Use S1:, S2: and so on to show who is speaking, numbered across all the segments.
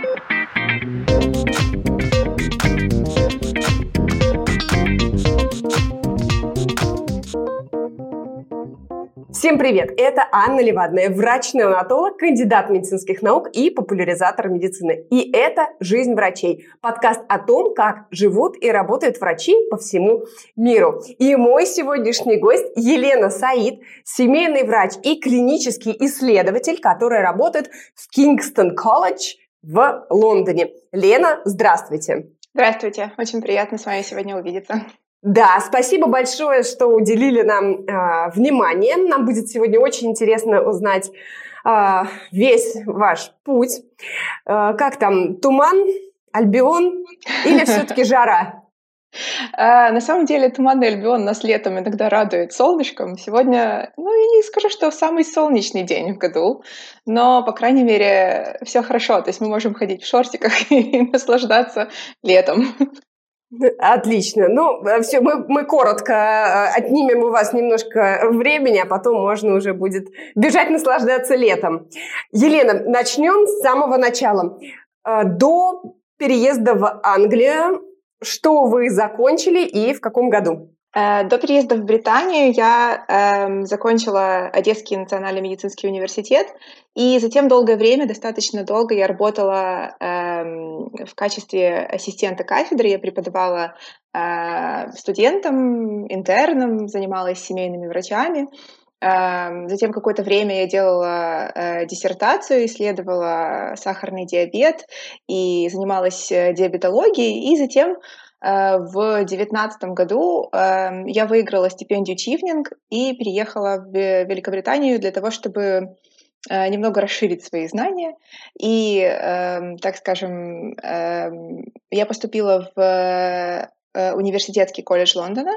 S1: Всем привет! Это Анна Левадная, врач-неонатолог, кандидат медицинских наук и популяризатор медицины. И это «Жизнь врачей» – подкаст о том, как живут и работают врачи по всему миру. И мой сегодняшний гость Елена Саид, семейный врач и клинический исследователь, который работает в Кингстон колледж в Лондоне. Лена, здравствуйте!
S2: Здравствуйте, очень приятно с вами сегодня увидеться.
S1: Да, спасибо большое, что уделили нам э, внимание. Нам будет сегодня очень интересно узнать э, весь ваш путь. Э, как там, туман, Альбион или все-таки жара?
S2: На самом деле туманный Альбион нас летом иногда радует солнышком. Сегодня, ну, я не скажу, что самый солнечный день в году, но, по крайней мере, все хорошо. То есть мы можем ходить в шортиках и наслаждаться летом.
S1: Отлично. Ну, э, все, мы, мы коротко э, отнимем у вас немножко времени, а потом можно уже будет бежать наслаждаться летом. Елена, начнем с самого начала. Э, до переезда в Англию, что вы закончили и в каком году?
S2: Э, до переезда в Британию я э, закончила Одесский национальный медицинский университет, и затем долгое время, достаточно долго, я работала э, в качестве ассистента кафедры, я преподавала э, студентам, интернам, занималась семейными врачами. Э, затем какое-то время я делала э, диссертацию, исследовала сахарный диабет и занималась э, диабетологией, и затем Э, в 2019 году эм, я выиграла стипендию Чивнинг и переехала в Великобританию для того, чтобы немного расширить свои знания. И, эм, так скажем, эм, я поступила в университетский колледж Лондона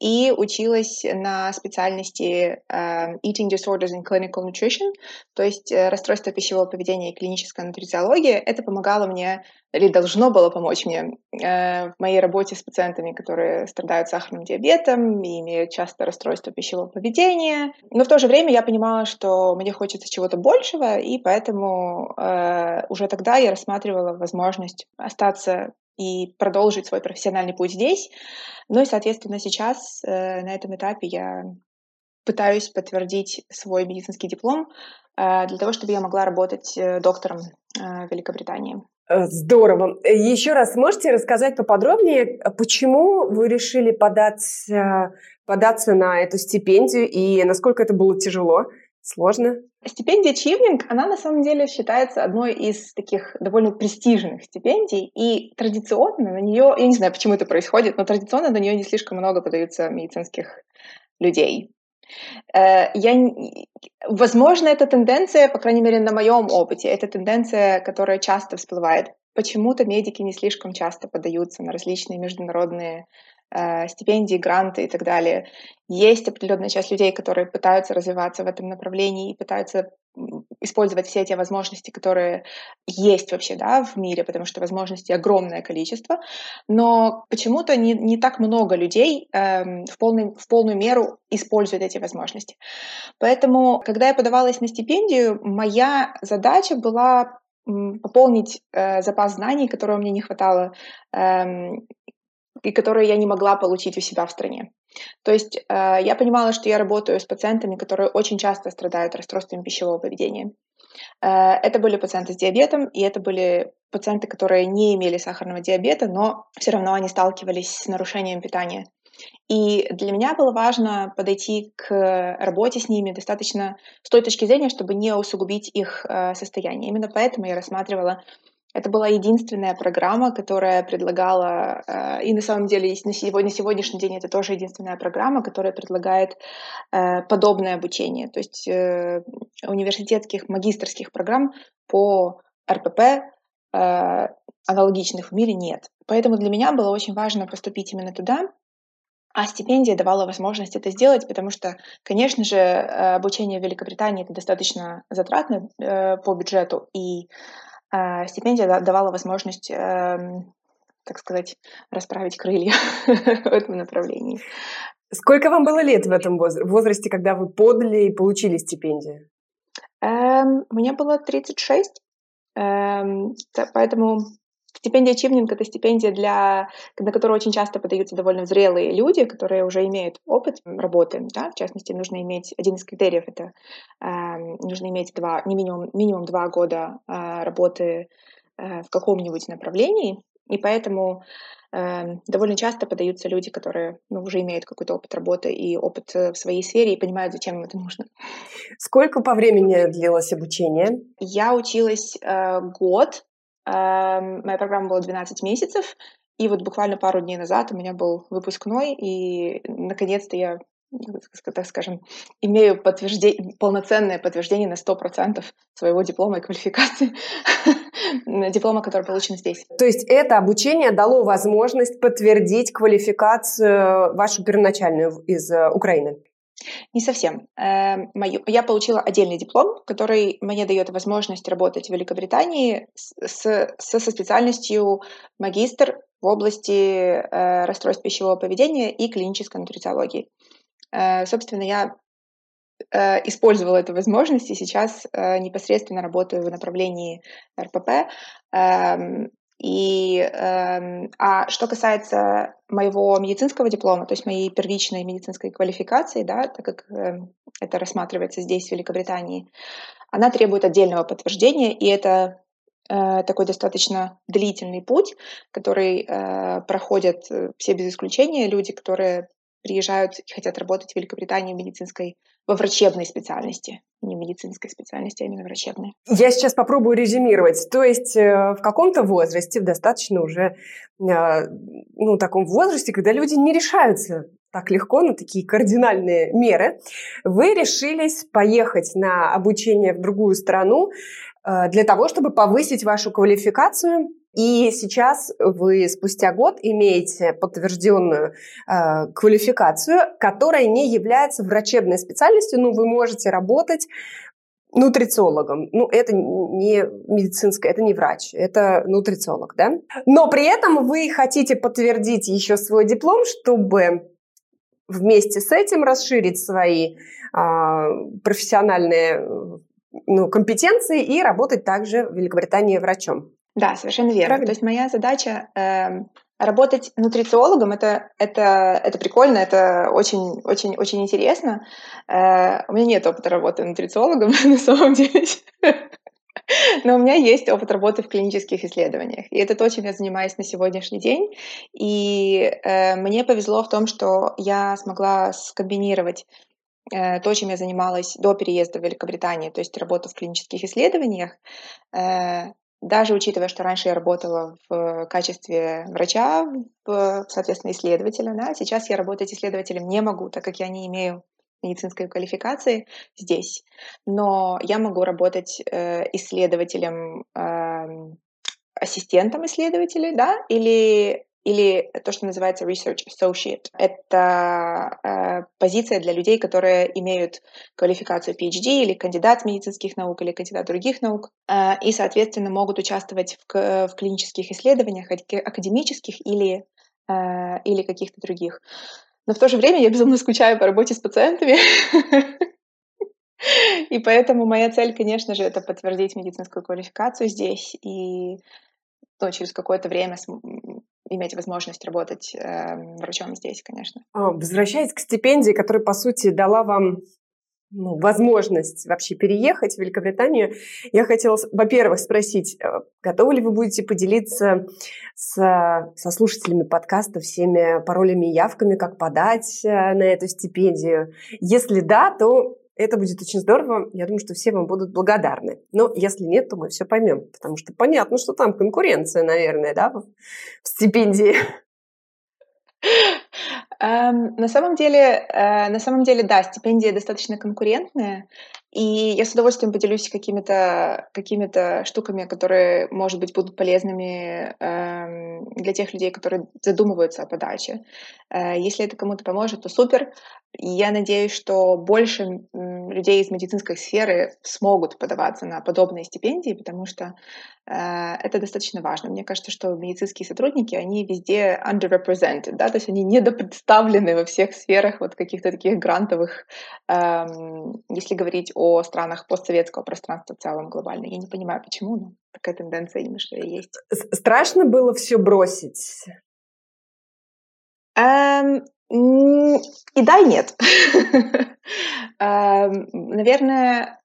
S2: и училась на специальности uh, Eating Disorders and Clinical Nutrition, то есть uh, расстройство пищевого поведения и клиническая нутрициология. Это помогало мне, или должно было помочь мне uh, в моей работе с пациентами, которые страдают сахарным диабетом и имеют часто расстройство пищевого поведения. Но в то же время я понимала, что мне хочется чего-то большего, и поэтому uh, уже тогда я рассматривала возможность остаться и продолжить свой профессиональный путь здесь. Ну и, соответственно, сейчас э, на этом этапе я пытаюсь подтвердить свой медицинский диплом э, для того, чтобы я могла работать э, доктором э, Великобритании.
S1: Э, здорово. Еще раз можете рассказать поподробнее, почему вы решили податься, податься на эту стипендию и насколько это было тяжело? Сложно?
S2: Стипендия Чивнинг, она на самом деле считается одной из таких довольно престижных стипендий, и традиционно на нее, я не знаю, почему это происходит, но традиционно на нее не слишком много подаются медицинских людей. Э, я, возможно, эта тенденция, по крайней мере, на моем опыте, это тенденция, которая часто всплывает. Почему-то медики не слишком часто подаются на различные международные стипендии, гранты и так далее. Есть определенная часть людей, которые пытаются развиваться в этом направлении и пытаются использовать все эти возможности, которые есть вообще да, в мире, потому что возможностей огромное количество, но почему-то не, не так много людей эм, в, полный, в полную меру используют эти возможности. Поэтому, когда я подавалась на стипендию, моя задача была пополнить э, запас знаний, которого мне не хватало эм, и которые я не могла получить у себя в стране. То есть э, я понимала, что я работаю с пациентами, которые очень часто страдают расстройствами пищевого поведения. Э, это были пациенты с диабетом, и это были пациенты, которые не имели сахарного диабета, но все равно они сталкивались с нарушением питания. И для меня было важно подойти к работе с ними достаточно с той точки зрения, чтобы не усугубить их э, состояние. Именно поэтому я рассматривала это была единственная программа, которая предлагала, э, и на самом деле на сегодня, сегодняшний день это тоже единственная программа, которая предлагает э, подобное обучение. То есть э, университетских магистрских программ по РПП аналогичных в мире нет. Поэтому для меня было очень важно поступить именно туда, а стипендия давала возможность это сделать, потому что, конечно же, обучение в Великобритании это достаточно затратно по бюджету, и стипендия давала возможность, эм, так сказать, расправить крылья в этом направлении.
S1: Сколько вам было лет в этом возрасте, когда вы подали и получили стипендию?
S2: Эм, мне было 36. Эм, поэтому Стипендия Чивнинг — это стипендия, для, на которую очень часто подаются довольно зрелые люди, которые уже имеют опыт работы. Да? В частности, нужно иметь, один из критериев — это э, нужно иметь два, не минимум, минимум два года э, работы э, в каком-нибудь направлении. И поэтому э, довольно часто подаются люди, которые ну, уже имеют какой-то опыт работы и опыт в своей сфере и понимают, зачем им это нужно.
S1: Сколько по времени длилось обучение?
S2: Я училась э, год, моя программа была 12 месяцев, и вот буквально пару дней назад у меня был выпускной, и наконец-то я так скажем, имею подтверждение, полноценное подтверждение на 100% своего диплома и квалификации, диплома, который получен здесь.
S1: То есть это обучение дало возможность подтвердить квалификацию вашу первоначальную из э, Украины?
S2: Не совсем. Эм, я получила отдельный диплом, который мне дает возможность работать в Великобритании с, со специальностью магистр в области э, расстройств пищевого поведения и клинической нутрициологии. Э, собственно, я э, использовала эту возможность и сейчас непосредственно работаю в направлении РПП. Эм, и, э, а что касается моего медицинского диплома, то есть моей первичной медицинской квалификации, да, так как э, это рассматривается здесь, в Великобритании, она требует отдельного подтверждения, и это э, такой достаточно длительный путь, который э, проходят э, все без исключения люди, которые приезжают и хотят работать в Великобритании в медицинской, во врачебной специальности. Не медицинской специальности, а именно врачебной.
S1: Я сейчас попробую резюмировать. То есть э, в каком-то возрасте, в достаточно уже, э, ну, таком возрасте, когда люди не решаются так легко на такие кардинальные меры, вы решились поехать на обучение в другую страну э, для того, чтобы повысить вашу квалификацию и сейчас вы спустя год имеете подтвержденную э, квалификацию, которая не является врачебной специальностью, но вы можете работать нутрициологом. Ну, это не медицинское, это не врач, это нутрициолог, да? Но при этом вы хотите подтвердить еще свой диплом, чтобы вместе с этим расширить свои а, профессиональные ну, компетенции и работать также в Великобритании врачом.
S2: Да, совершенно верно. Правильно? То есть моя задача э, работать нутрициологом это, это, это прикольно, это очень, очень, очень интересно. Э, у меня нет опыта работы нутрициологом на самом деле. Но у меня есть опыт работы в клинических исследованиях. И это то, чем я занимаюсь на сегодняшний день. И э, мне повезло в том, что я смогла скомбинировать э, то, чем я занималась до переезда в Великобританию, то есть работу в клинических исследованиях, э, даже учитывая, что раньше я работала в качестве врача, в, соответственно, исследователя, да, сейчас я работать исследователем не могу, так как я не имею медицинской квалификации здесь. Но я могу работать э, исследователем, э, ассистентом исследователя, да, или или то, что называется research associate. Это э, позиция для людей, которые имеют квалификацию PhD или кандидат медицинских наук или кандидат других наук, э, и, соответственно, могут участвовать в, в клинических исследованиях, академических или, э, или каких-то других. Но в то же время я безумно скучаю по работе с пациентами. И поэтому моя цель, конечно же, это подтвердить медицинскую квалификацию здесь и ну, через какое-то время иметь возможность работать э, врачом здесь, конечно.
S1: А, возвращаясь к стипендии, которая, по сути, дала вам ну, возможность вообще переехать в Великобританию, я хотела, во-первых, спросить, э, готовы ли вы будете поделиться с, со слушателями подкаста всеми паролями и явками, как подать э, на эту стипендию? Если да, то это будет очень здорово. Я думаю, что все вам будут благодарны. Но если нет, то мы все поймем. Потому что понятно, что там конкуренция, наверное, да, в стипендии.
S2: Um, на самом деле, uh, на самом деле, да, стипендия достаточно конкурентная, и я с удовольствием поделюсь какими-то какими штуками, которые, может быть, будут полезными uh, для тех людей, которые задумываются о подаче. Uh, если это кому-то поможет, то супер. и я надеюсь, что больше людей из медицинской сферы смогут подаваться на подобные стипендии, потому что э, это достаточно важно. Мне кажется, что медицинские сотрудники, они везде underrepresented, да, то есть они недопредставлены во всех сферах вот каких-то таких грантовых, э, если говорить о странах постсоветского пространства в целом глобально. Я не понимаю, почему, но такая тенденция немножко есть.
S1: Страшно было все бросить?
S2: Um, и да, и нет. Эм, наверное,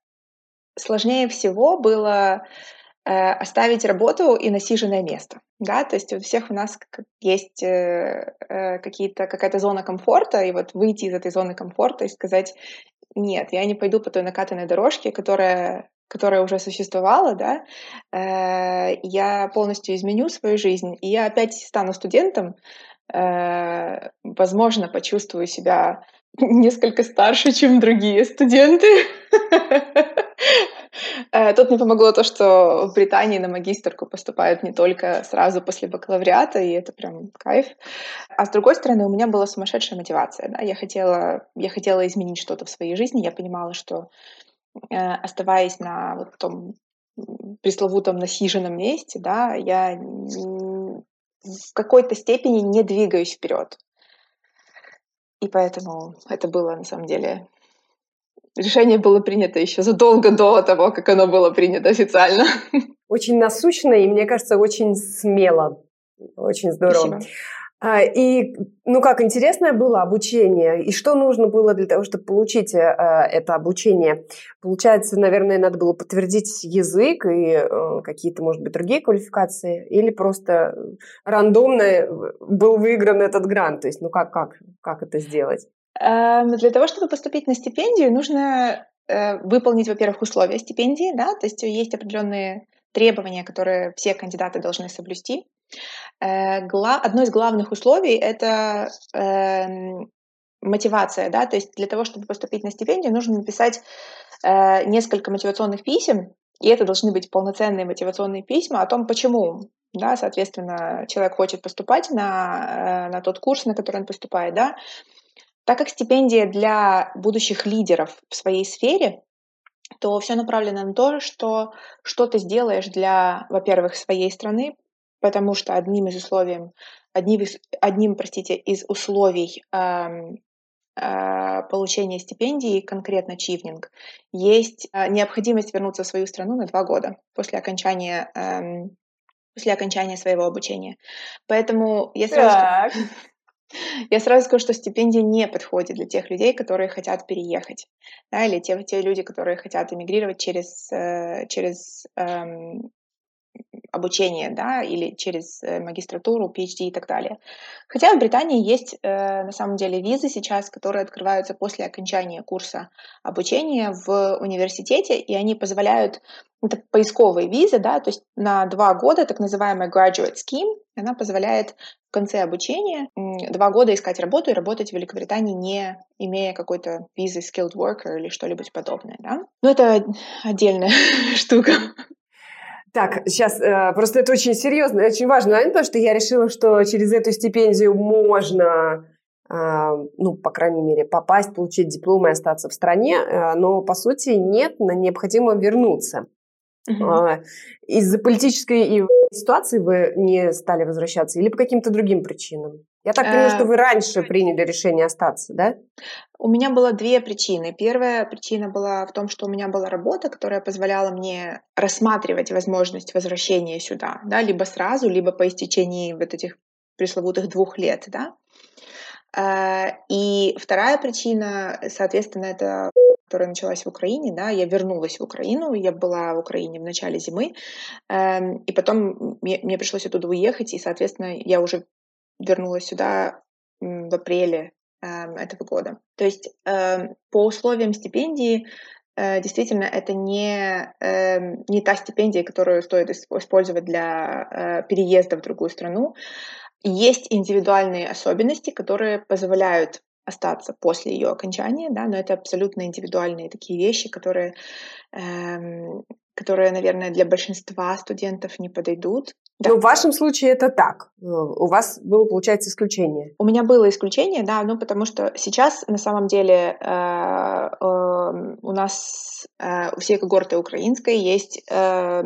S2: сложнее всего было э, оставить работу и насиженное место. Да, то есть у всех у нас есть э, э, какие-то, какая-то зона комфорта, и вот выйти из этой зоны комфорта и сказать, нет, я не пойду по той накатанной дорожке, которая которая уже существовала, да, я полностью изменю свою жизнь, и я опять стану студентом, Э, возможно, почувствую себя несколько старше, чем другие студенты. Э, тут мне помогло то, что в Британии на магистрку поступают не только сразу после бакалавриата, и это прям кайф. А с другой стороны, у меня была сумасшедшая мотивация. Да? Я, хотела, я хотела изменить что-то в своей жизни. Я понимала, что э, оставаясь на вот том пресловутом насиженном месте, да, я в какой-то степени не двигаюсь вперед. И поэтому это было на самом деле решение было принято еще задолго до того, как оно было принято официально.
S1: Очень насущно и, мне кажется, очень смело. Очень здорово. Спасибо. А, и, ну как, интересное было обучение. И что нужно было для того, чтобы получить э, это обучение? Получается, наверное, надо было подтвердить язык и э, какие-то, может быть, другие квалификации? Или просто рандомно был выигран этот грант? То есть, ну как, как, как это сделать?
S2: Эм, для того, чтобы поступить на стипендию, нужно э, выполнить, во-первых, условия стипендии, да, то есть есть определенные требования, которые все кандидаты должны соблюсти. Э, одно из главных условий — это эм, мотивация, да, то есть для того, чтобы поступить на стипендию, нужно написать э, несколько мотивационных писем, и это должны быть полноценные мотивационные письма о том, почему, да, соответственно, человек хочет поступать на, э, на тот курс, на который он поступает, да. Так как стипендия для будущих лидеров в своей сфере, то все направлено на то, что что ты сделаешь для, во-первых, своей страны, потому что одним из условий, одним, из, одним простите, из условий эм, э, получения стипендии, конкретно чивнинг, есть э, необходимость вернуться в свою страну на два года после окончания э, после окончания своего обучения. Поэтому я сразу, я сразу скажу, что стипендия не подходит для тех людей, которые хотят переехать, да, или те, те люди, которые хотят эмигрировать через, э, через эм, обучение, да, или через э, магистратуру, PhD и так далее. Хотя в Британии есть э, на самом деле визы сейчас, которые открываются после окончания курса обучения в университете, и они позволяют, это поисковые визы, да, то есть на два года, так называемая graduate scheme, она позволяет в конце обучения два года искать работу и работать в Великобритании, не имея какой-то визы skilled worker или что-либо подобное, да. Но это отдельная штука.
S1: Так, сейчас, э, просто это очень серьезно, очень важно, наверное, потому что я решила, что через эту стипендию можно, э, ну, по крайней мере, попасть, получить диплом и остаться в стране, э, но, по сути, нет, необходимо вернуться. Uh-huh. Из-за политической ситуации вы не стали возвращаться или по каким-то другим причинам? Я так понимаю, что вы раньше приняли решение остаться, да?
S2: У меня было две причины. Первая причина была в том, что у меня была работа, которая позволяла мне рассматривать возможность возвращения сюда, да, либо сразу, либо по истечении вот этих пресловутых двух лет, да. Э, и вторая причина, соответственно, это которая началась в Украине, да, я вернулась в Украину, я была в Украине в начале зимы, эм, и потом мне, пришлось оттуда уехать, и, соответственно, я уже вернулась сюда в апреле этого года. То есть эм, по условиям стипендии э, действительно это не, эм, не та стипендия, которую стоит использовать для э, переезда в другую страну. Есть индивидуальные особенности, которые позволяют остаться после ее окончания, да, но это абсолютно индивидуальные такие вещи, которые, эм, которые, наверное, для большинства студентов не подойдут.
S1: Да. Но в вашем случае это так. Э, у вас было, получается, исключение.
S2: У меня было исключение, да, ну потому что сейчас на самом деле э, э, у нас э, у всей когорты украинской есть э,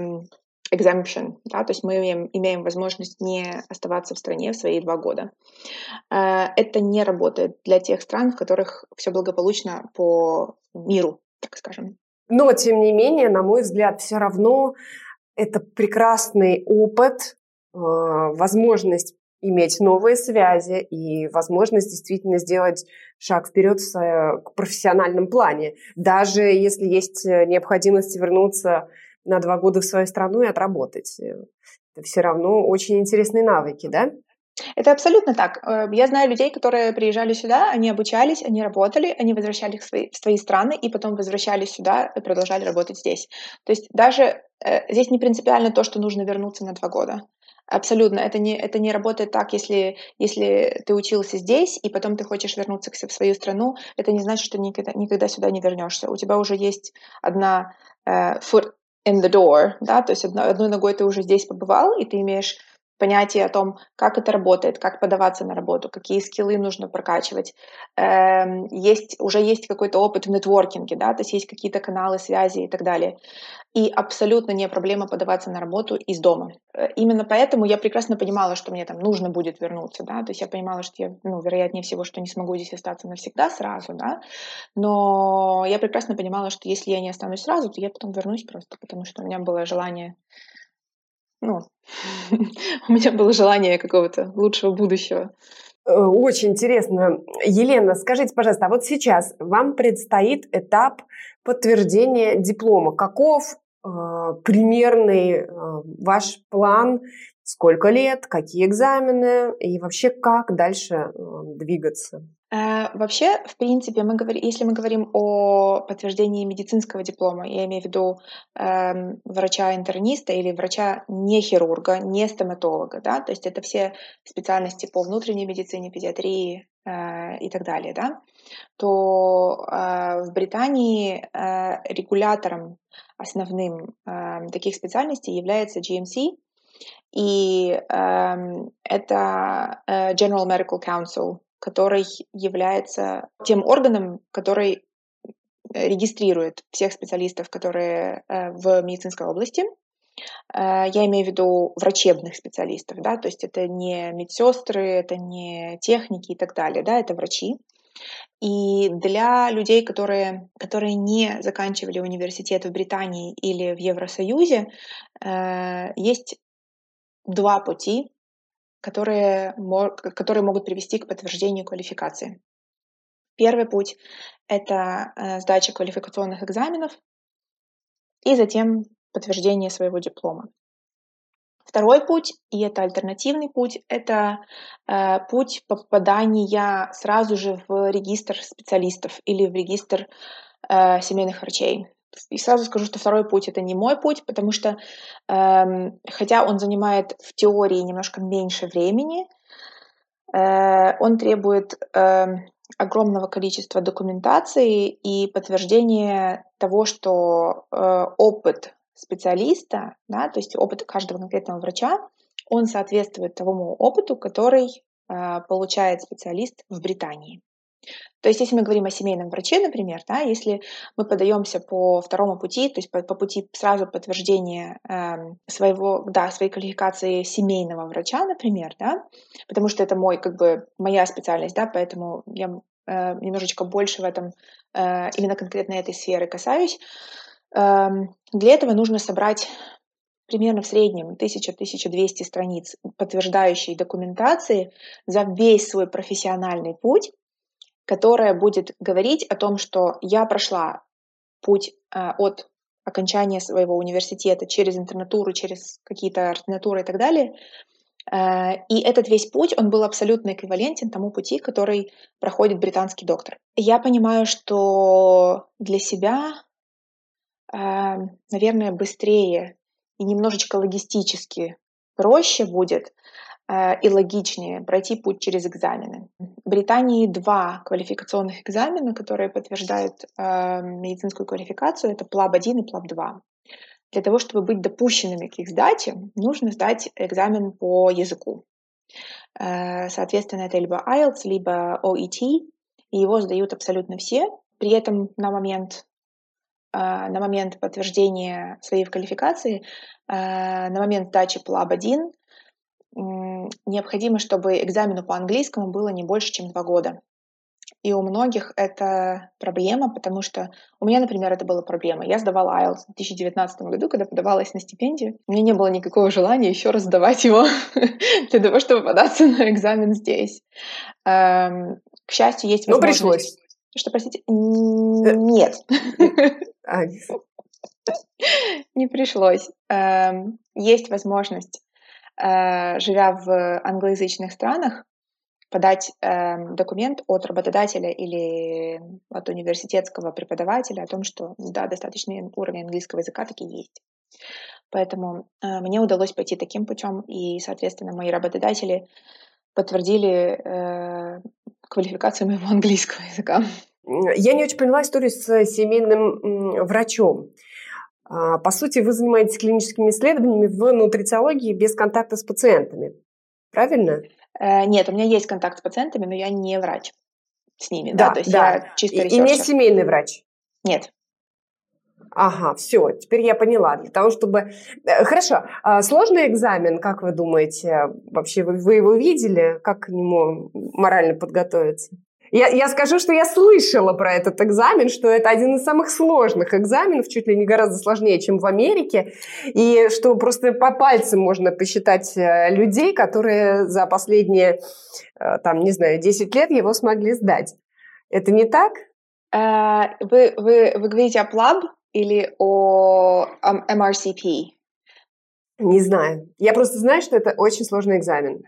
S2: exemption, да, то есть мы имеем, имеем возможность не оставаться в стране в свои два года. Э, это не работает для тех стран, в которых все благополучно по миру, так скажем.
S1: Но, тем не менее, на мой взгляд, все равно это прекрасный опыт, э, возможность иметь новые связи и возможность действительно сделать шаг вперед в профессиональном плане. Даже если есть э, необходимость вернуться на два года в свою страну и отработать. Э, это все равно очень интересные навыки, да?
S2: Это абсолютно так. Я знаю людей, которые приезжали сюда, они обучались, они работали, они возвращались в свои, в свои страны и потом возвращались сюда и продолжали работать здесь. То есть даже Э, здесь не принципиально то, что нужно вернуться на два года. Абсолютно. Это не, это не работает так, если, если ты учился здесь, и потом ты хочешь вернуться в свою страну, это не значит, что никогда, никогда сюда не вернешься. У тебя уже есть одна uh, foot in the door, да, то есть одной, одной ногой ты уже здесь побывал, и ты имеешь понятие о том, как это работает, как подаваться на работу, какие скиллы нужно прокачивать. Эм, есть, уже есть какой-то опыт в нетворкинге, да, то есть есть какие-то каналы связи и так далее. И абсолютно не проблема подаваться на работу из дома. Э, именно поэтому я прекрасно понимала, что мне там нужно будет вернуться, да, то есть я понимала, что я, ну, вероятнее всего, что не смогу здесь остаться навсегда сразу, да, но я прекрасно понимала, что если я не останусь сразу, то я потом вернусь просто, потому что у меня было желание ну, у меня было желание какого-то лучшего будущего.
S1: Э, очень интересно. Елена, скажите, пожалуйста, а вот сейчас вам предстоит этап подтверждения диплома. Каков э, примерный э, ваш план? Сколько лет, какие экзамены и вообще как дальше э, двигаться?
S2: Э, вообще, в принципе, мы говорим, если мы говорим о подтверждении медицинского диплома, я имею в виду э, врача-интерниста или врача не хирурга, не стоматолога, да, то есть это все специальности по внутренней медицине, педиатрии э, и так далее, да, то э, в Британии э, регулятором основным э, таких специальностей является GMC, и э, это General Medical Council который является тем органом, который э, регистрирует всех специалистов, которые э, в медицинской области. Э, я имею в виду врачебных специалистов, да, то есть это не медсестры, это не техники и так далее, да, это врачи. И для людей, которые, которые не заканчивали университет в Британии или в Евросоюзе, есть два пути которые, которые могут привести к подтверждению квалификации. Первый путь — это э, сдача квалификационных экзаменов и затем подтверждение своего диплома. Второй путь, и это альтернативный путь, это э, путь попадания сразу же в регистр специалистов или в регистр э, семейных врачей. И сразу скажу, что второй путь это не мой путь, потому что эм, хотя он занимает в теории немножко меньше времени, э, он требует э, огромного количества документации и подтверждения того, что э, опыт специалиста, да, то есть опыт каждого конкретного врача, он соответствует тому опыту, который э, получает специалист в Британии. То есть, если мы говорим о семейном враче, например, да, если мы подаемся по второму пути, то есть по, по пути сразу подтверждения э, своего, да, своей квалификации семейного врача, например, да, потому что это мой, как бы, моя специальность, да, поэтому я э, немножечко больше в этом, э, именно конкретно этой сферы касаюсь. Э, для этого нужно собрать примерно в среднем 1000-1200 страниц подтверждающей документации за весь свой профессиональный путь, которая будет говорить о том, что я прошла путь э, от окончания своего университета через интернатуру, через какие-то ординатуры и так далее. Э, и этот весь путь, он был абсолютно эквивалентен тому пути, который проходит британский доктор. Я понимаю, что для себя, э, наверное, быстрее и немножечко логистически проще будет и логичнее пройти путь через экзамены. В Британии два квалификационных экзамена, которые подтверждают э, медицинскую квалификацию. Это PLAB-1 и PLAB-2. для того, чтобы быть допущенными к их сдаче, нужно сдать экзамен по языку. Э, соответственно, это либо IELTS, либо OET, и его сдают абсолютно все. При этом на момент, э, на момент подтверждения своей квалификации, э, на момент сдачи PLAB-1 необходимо, чтобы экзамену по английскому было не больше, чем два года. И у многих это проблема, потому что у меня, например, это была проблема. Я сдавала IELTS в 2019 году, когда подавалась на стипендию. У меня не было никакого желания еще раз сдавать его для того, чтобы податься на экзамен здесь. Эм, к счастью, есть
S1: возможность... Ну, пришлось.
S2: Что, простите? Э, нет. А, не пришлось. Эм, есть возможность, э, живя в англоязычных странах, подать э, документ от работодателя или от университетского преподавателя о том, что да, достаточный уровень английского языка таки есть. Поэтому э, мне удалось пойти таким путем, и, соответственно, мои работодатели подтвердили э, квалификацию моего английского языка.
S1: Я не очень поняла историю с семейным врачом. А, по сути, вы занимаетесь клиническими исследованиями в нутрициологии без контакта с пациентами. Правильно?
S2: Э, нет, у меня есть контакт с пациентами, но я не врач с ними. Да, да то есть да. я чисто
S1: И, и не семейный врач?
S2: Нет.
S1: Ага, все, теперь я поняла. Для того, чтобы... Э, хорошо, а сложный экзамен, как вы думаете? Вообще, вы, вы его видели? Как к нему морально подготовиться? Я, я скажу, что я слышала про этот экзамен, что это один из самых сложных экзаменов, чуть ли не гораздо сложнее, чем в Америке, и что просто по пальцам можно посчитать э, людей, которые за последние, э, там, не знаю, 10 лет его смогли сдать. Это не так?
S2: Э, вы, вы, вы говорите о PLAB или о MRCP?
S1: Не знаю. Я просто знаю, что это очень сложный экзамен.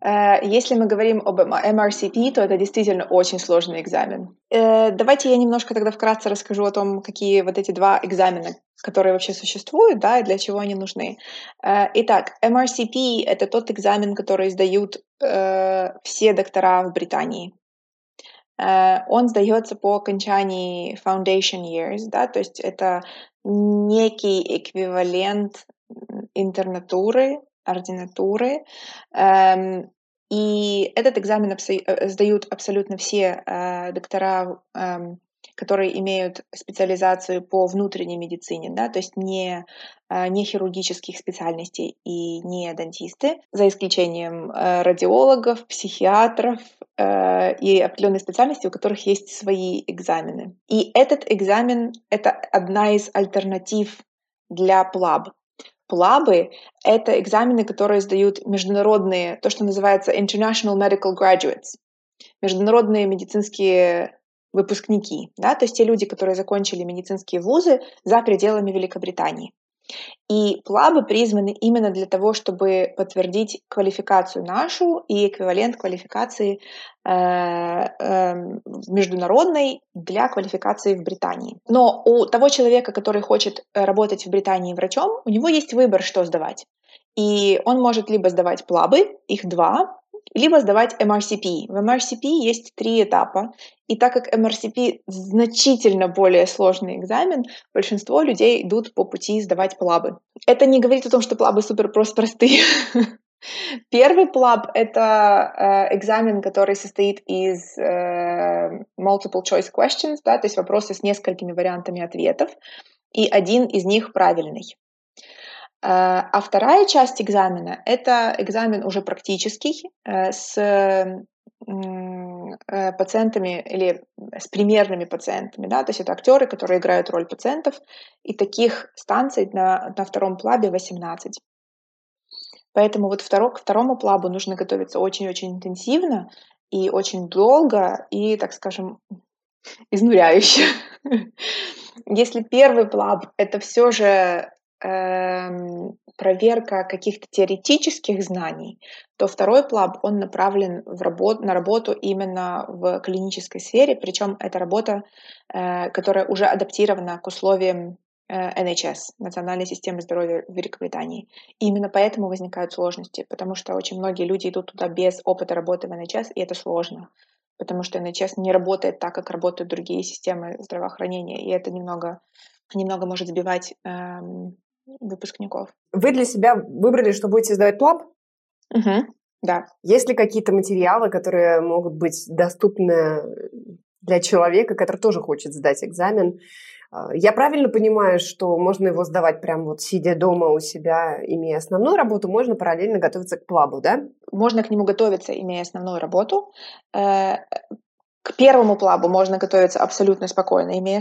S2: Э, если мы говорим об MRCP, то это действительно очень сложный экзамен. Э, давайте я немножко тогда вкратце расскажу о том, какие вот эти два экзамена, которые вообще существуют, да, и для чего они нужны. Э, итак, MRCP — это тот экзамен, который сдают все доктора в Британии. Он сдается по окончании foundation years, да, то есть это некий эквивалент интернатуры ординатуры. Эм, и этот экзамен э, сдают абсолютно все э, доктора, эм, которые имеют специализацию по внутренней медицине, да, то есть не, э, не хирургических специальностей и не дантисты, за исключением радиологов, психиатров и определенных специальностей, у которых есть свои экзамены. И этот экзамен — это одна из альтернатив для ПЛАБ. Плабы — это экзамены, которые сдают международные, то, что называется International Medical Graduates, международные медицинские выпускники, да, то есть те люди, которые закончили медицинские вузы за пределами Великобритании. И плабы призваны именно для того, чтобы подтвердить квалификацию нашу и эквивалент квалификации э, э, международной для квалификации в Британии. Но у того человека, который хочет работать в Британии врачом, у него есть выбор, что сдавать. И он может либо сдавать плабы, их два, либо сдавать MRCP. В MRCP есть три этапа, и так как MRCP значительно более сложный экзамен, большинство людей идут по пути сдавать плабы. Это не говорит о том, что плабы супер просто простые. Первый плаб — это э, экзамен, который состоит из э, multiple choice questions, да, то есть вопросы с несколькими вариантами ответов, и один из них правильный. А вторая часть экзамена — это экзамен уже практический э, с э, пациентами или с примерными пациентами, да, то есть это актеры, которые играют роль пациентов, и таких станций на, на втором плабе 18. Поэтому вот второ, к второму плабу нужно готовиться очень-очень интенсивно и очень долго, и, так скажем, изнуряюще. Если первый плаб — это все же проверка каких-то теоретических знаний, то второй плаб, он направлен в работ, на работу именно в клинической сфере, причем это работа, э, которая уже адаптирована к условиям э, NHS, Национальной системы здоровья Великобритании. И именно поэтому возникают сложности, потому что очень многие люди идут туда без опыта работы в NHS, и это сложно, потому что NHS не работает так, как работают другие системы здравоохранения, и это немного, немного может сбивать эм, выпускников.
S1: Вы для себя выбрали, что будете сдавать плаб?
S2: Угу, да.
S1: Есть ли какие-то материалы, которые могут быть доступны для человека, который тоже хочет сдать экзамен? А, я правильно понимаю, что можно его сдавать прямо вот сидя дома у себя, имея основную работу, можно параллельно готовиться к плабу, да?
S2: Можно к нему готовиться, имея основную работу. Э, к первому плабу можно готовиться абсолютно спокойно, имея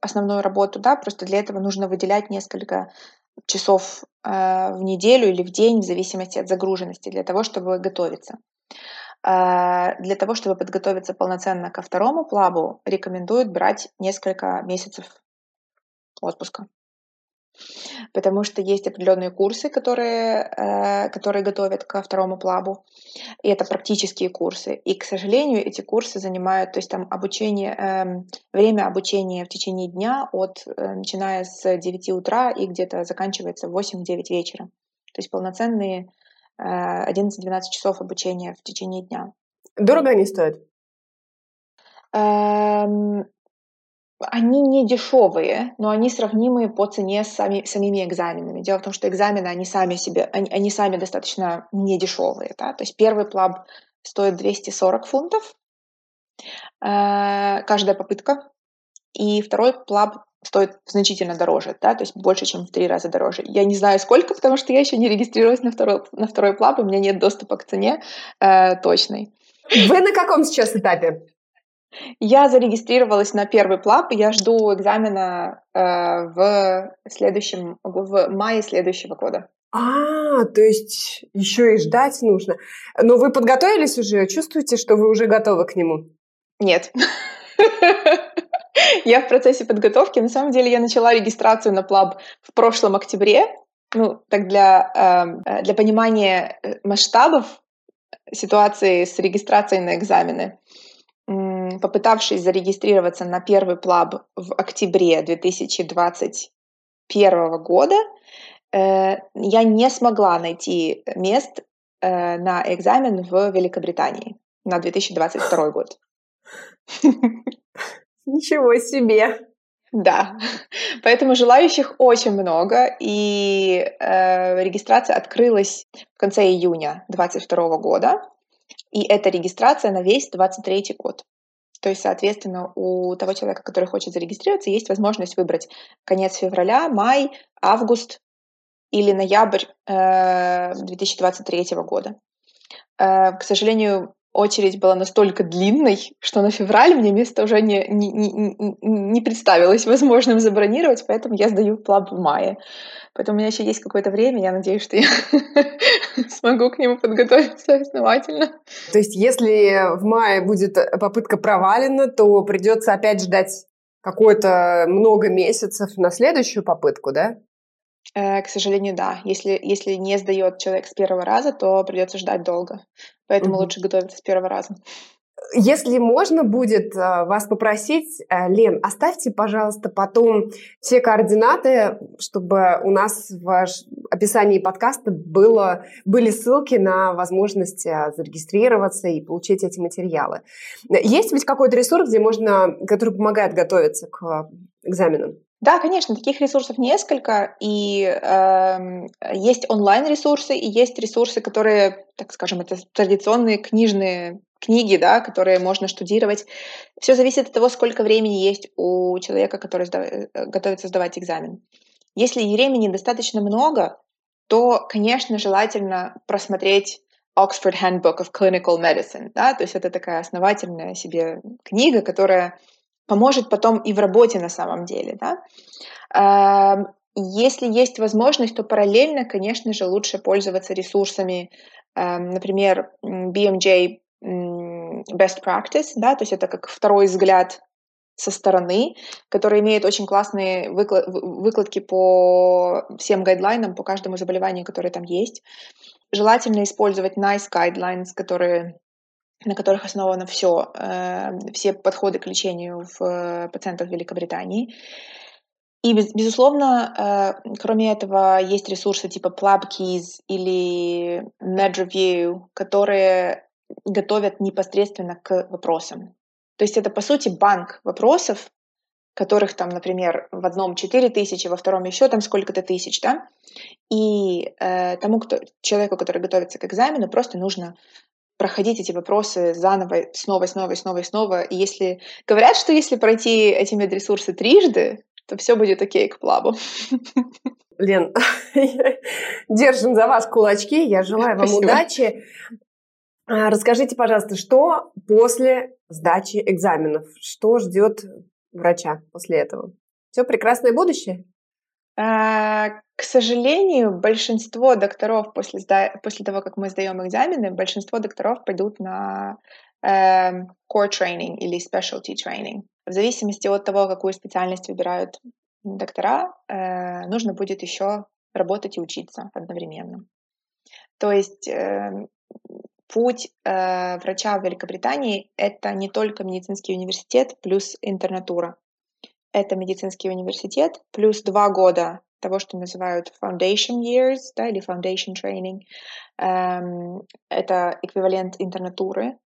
S2: основную работу, да, просто для этого нужно выделять несколько часов э, в неделю или в день, в зависимости от загруженности, для того, чтобы готовиться. Э, для того, чтобы подготовиться полноценно ко второму плабу, рекомендуют брать несколько месяцев отпуска. Потому что есть определенные курсы, которые, э, которые готовят ко второму плабу, и это практические курсы. И, к сожалению, эти курсы занимают, то есть там обучение, эм, время обучения в течение дня, от, э, начиная с 9 утра и где-то заканчивается в 8-9 вечера. То есть полноценные 11-12 часов обучения в течение дня.
S1: Дорого они стоят?
S2: Они не дешевые, но они сравнимые по цене с сами, самими экзаменами. Дело в том, что экзамены, они сами себе, они, они сами достаточно не дешевые. Да? То есть первый плаб стоит 240 фунтов, э, каждая попытка, и второй плаб стоит значительно дороже, да, то есть больше, чем в три раза дороже. Я не знаю сколько, потому что я еще не регистрировалась на второй, на второй плаб, у меня нет доступа к цене э, точной.
S1: Вы на каком сейчас этапе?
S2: Я зарегистрировалась на первый плап, я жду экзамена э, в следующем, в мае следующего года.
S1: А, то есть еще и ждать нужно. Но вы подготовились уже? Чувствуете, что вы уже готовы к нему?
S2: Нет. Я в процессе подготовки. На самом деле я начала регистрацию на плаб в прошлом октябре. Ну, так для, эм, для понимания э, масштабов ситуации с регистрацией на экзамены попытавшись зарегистрироваться на первый плаб в октябре 2021 года, э, я не смогла найти мест э, на экзамен в Великобритании на 2022 год.
S1: Ничего себе!
S2: Да, поэтому желающих очень много, и э, регистрация открылась в конце июня 2022 года, и это регистрация на весь 2023 год. То есть, соответственно, у того человека, который хочет зарегистрироваться, есть возможность выбрать конец февраля, май, август или ноябрь э, 2023 года. Э, к сожалению, очередь была настолько длинной, что на февраль мне место уже не, не, не, не представилось возможным забронировать, поэтому я сдаю плаб в мае. Поэтому у меня еще есть какое-то время, я надеюсь, что я смогу к нему подготовиться основательно.
S1: То есть, если в мае будет попытка провалена, то придется опять ждать какое-то много месяцев на следующую попытку, да?
S2: Э, к сожалению, да. Если, если не сдает человек с первого раза, то придется ждать долго. Поэтому угу. лучше готовиться с первого раза.
S1: Если можно будет э, вас попросить, э, Лен, оставьте, пожалуйста, потом все координаты, чтобы у нас в описании подкаста было, были ссылки на возможность э, зарегистрироваться и получить эти материалы. Есть ведь какой-то ресурс, где можно, который помогает готовиться к экзаменам?
S2: Да, конечно, таких ресурсов несколько, и э, есть онлайн-ресурсы, и есть ресурсы, которые, так скажем, это традиционные книжные книги, да, которые можно штудировать. Все зависит от того, сколько времени есть у человека, который сдав... Э, готовится сдавать экзамен. Если времени достаточно много, то, конечно, желательно просмотреть Oxford Handbook of Clinical Medicine, да, то есть это такая основательная себе книга, которая поможет потом и в работе на самом деле, да. Если есть возможность, то параллельно, конечно же, лучше пользоваться ресурсами, например, BMJ best practice, да, то есть это как второй взгляд со стороны, который имеет очень классные выкладки по всем гайдлайнам, по каждому заболеванию, которое там есть. Желательно использовать NICE guidelines, которые на которых основано все, э, все подходы к лечению в пациентов Великобритании. И, безусловно, э, кроме этого, есть ресурсы типа PlabKeys или MedReview, которые готовят непосредственно к вопросам. То есть это, по сути, банк вопросов, которых там, например, в одном 4 тысячи, во втором еще там сколько-то тысяч, да, и э, тому кто, человеку, который готовится к экзамену, просто нужно проходить эти вопросы заново, снова, снова, снова снова. И если говорят, что если пройти эти медресурсы трижды, то все будет окей к плаву.
S1: Лен, держим за вас кулачки. Я желаю вам Спасибо. удачи. А, расскажите, пожалуйста, что после сдачи экзаменов? Что ждет врача после этого? Все прекрасное будущее?
S2: К сожалению, большинство докторов после, сда... после того, как мы сдаем экзамены, большинство докторов пойдут на э, core training или specialty training. В зависимости от того, какую специальность выбирают доктора, э, нужно будет еще работать и учиться одновременно. То есть э, путь э, врача в Великобритании — это не только медицинский университет плюс интернатура. Это медицинский университет плюс два года того, что называют foundation years, да, или foundation training. Эм, это эквивалент интернатуры.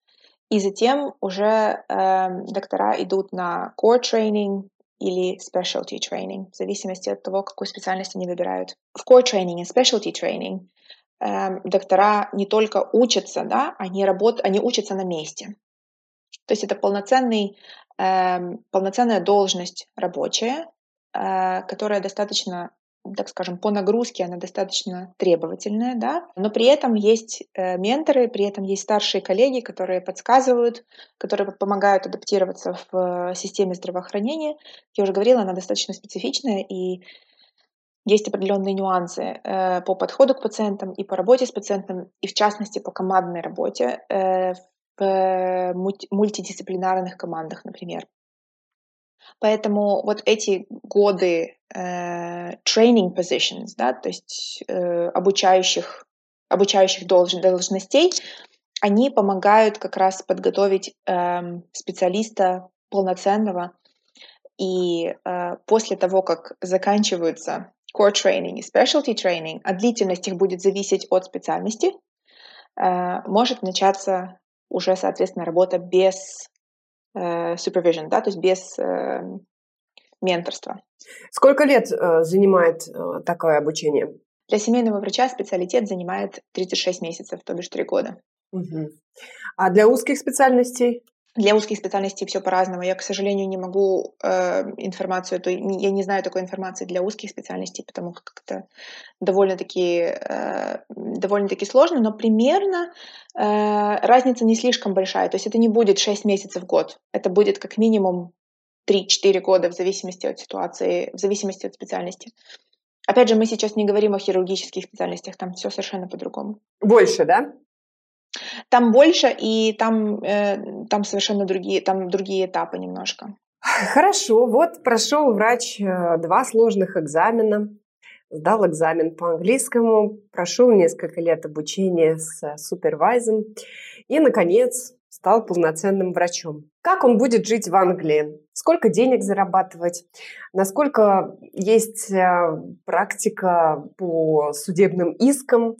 S2: И затем уже эм, доктора идут на core training или specialty training, в зависимости от того, какую специальность они выбирают. В core training и specialty training э, доктора не только учатся, да, они, работ... они учатся на месте. То есть это полноценный, э, полноценная должность рабочая, э, которая достаточно так скажем, по нагрузке она достаточно требовательная, да, но при этом есть э, менторы, при этом есть старшие коллеги, которые подсказывают, которые помогают адаптироваться в э, системе здравоохранения. Я уже говорила, она достаточно специфичная, и есть определенные нюансы э, по подходу к пациентам и по работе с пациентом, и в частности по командной работе в мультидисциплинарных командах, например. Поэтому вот эти годы э, training positions, да, то есть э, обучающих, обучающих долж, должностей, они помогают как раз подготовить э, специалиста полноценного. И э, после того, как заканчиваются core training и specialty training, а длительность их будет зависеть от специальности, э, может начаться уже, соответственно, работа без supervision, да, то есть без э, менторства.
S1: Сколько лет э, занимает такое обучение?
S2: Для семейного врача специалитет занимает 36 месяцев, то бишь 3 года.
S1: Угу. А для узких специальностей?
S2: Для узких специальностей все по-разному. Я, к сожалению, не могу э, информацию, то я не знаю такой информации для узких специальностей, потому как это довольно-таки э, довольно-таки сложно, но примерно э, разница не слишком большая. То есть это не будет 6 месяцев в год, это будет как минимум 3-4 года в зависимости от ситуации, в зависимости от специальности. Опять же, мы сейчас не говорим о хирургических специальностях, там все совершенно по-другому.
S1: Больше, да?
S2: Там больше, и там, э, там совершенно другие, там другие этапы немножко.
S1: Хорошо, вот прошел врач э, два сложных экзамена, сдал экзамен по английскому, прошел несколько лет обучения с супервайзом и, наконец, стал полноценным врачом. Как он будет жить в Англии? Сколько денег зарабатывать? Насколько есть э, практика по судебным искам?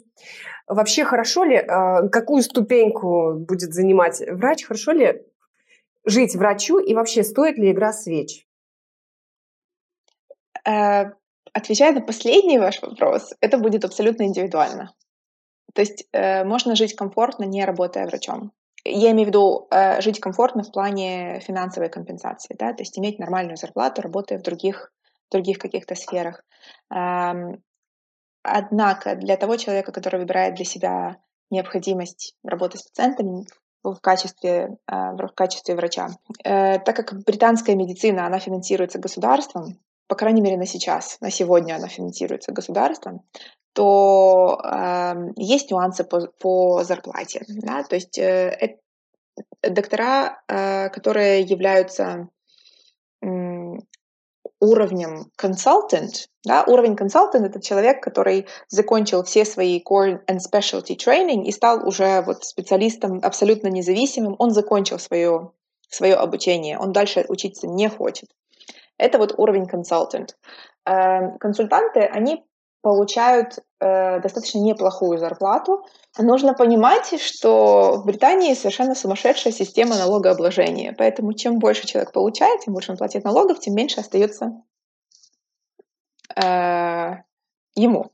S1: Вообще хорошо ли, э, какую ступеньку будет занимать врач? Хорошо ли жить врачу и вообще стоит ли игра свеч?
S2: Э, отвечая на последний ваш вопрос, это будет абсолютно индивидуально. То есть можно жить комфортно, не работая врачом. Я имею в виду э, жить комфортно в плане финансовой компенсации, да, то есть иметь нормальную зарплату, работая в других, других каких-то сферах. Эм, однако для того человека, который выбирает для себя необходимость работы с пациентами в качестве, э, в качестве врача, э, так как британская медицина, она финансируется государством, по крайней мере на сейчас, на сегодня она финансируется государством, то э, есть нюансы по, по зарплате. Да? То есть э, доктора, э, которые являются э, уровнем consultant, да, уровень consultant это человек, который закончил все свои core and specialty training и стал уже вот специалистом абсолютно независимым, он закончил свое, свое обучение, он дальше учиться не хочет. Это вот уровень consultant. Э, консультанты, они получают э, достаточно неплохую зарплату. Нужно понимать, что в Британии совершенно сумасшедшая система налогообложения. Поэтому чем больше человек получает, тем больше он платит налогов, тем меньше остается э, ему.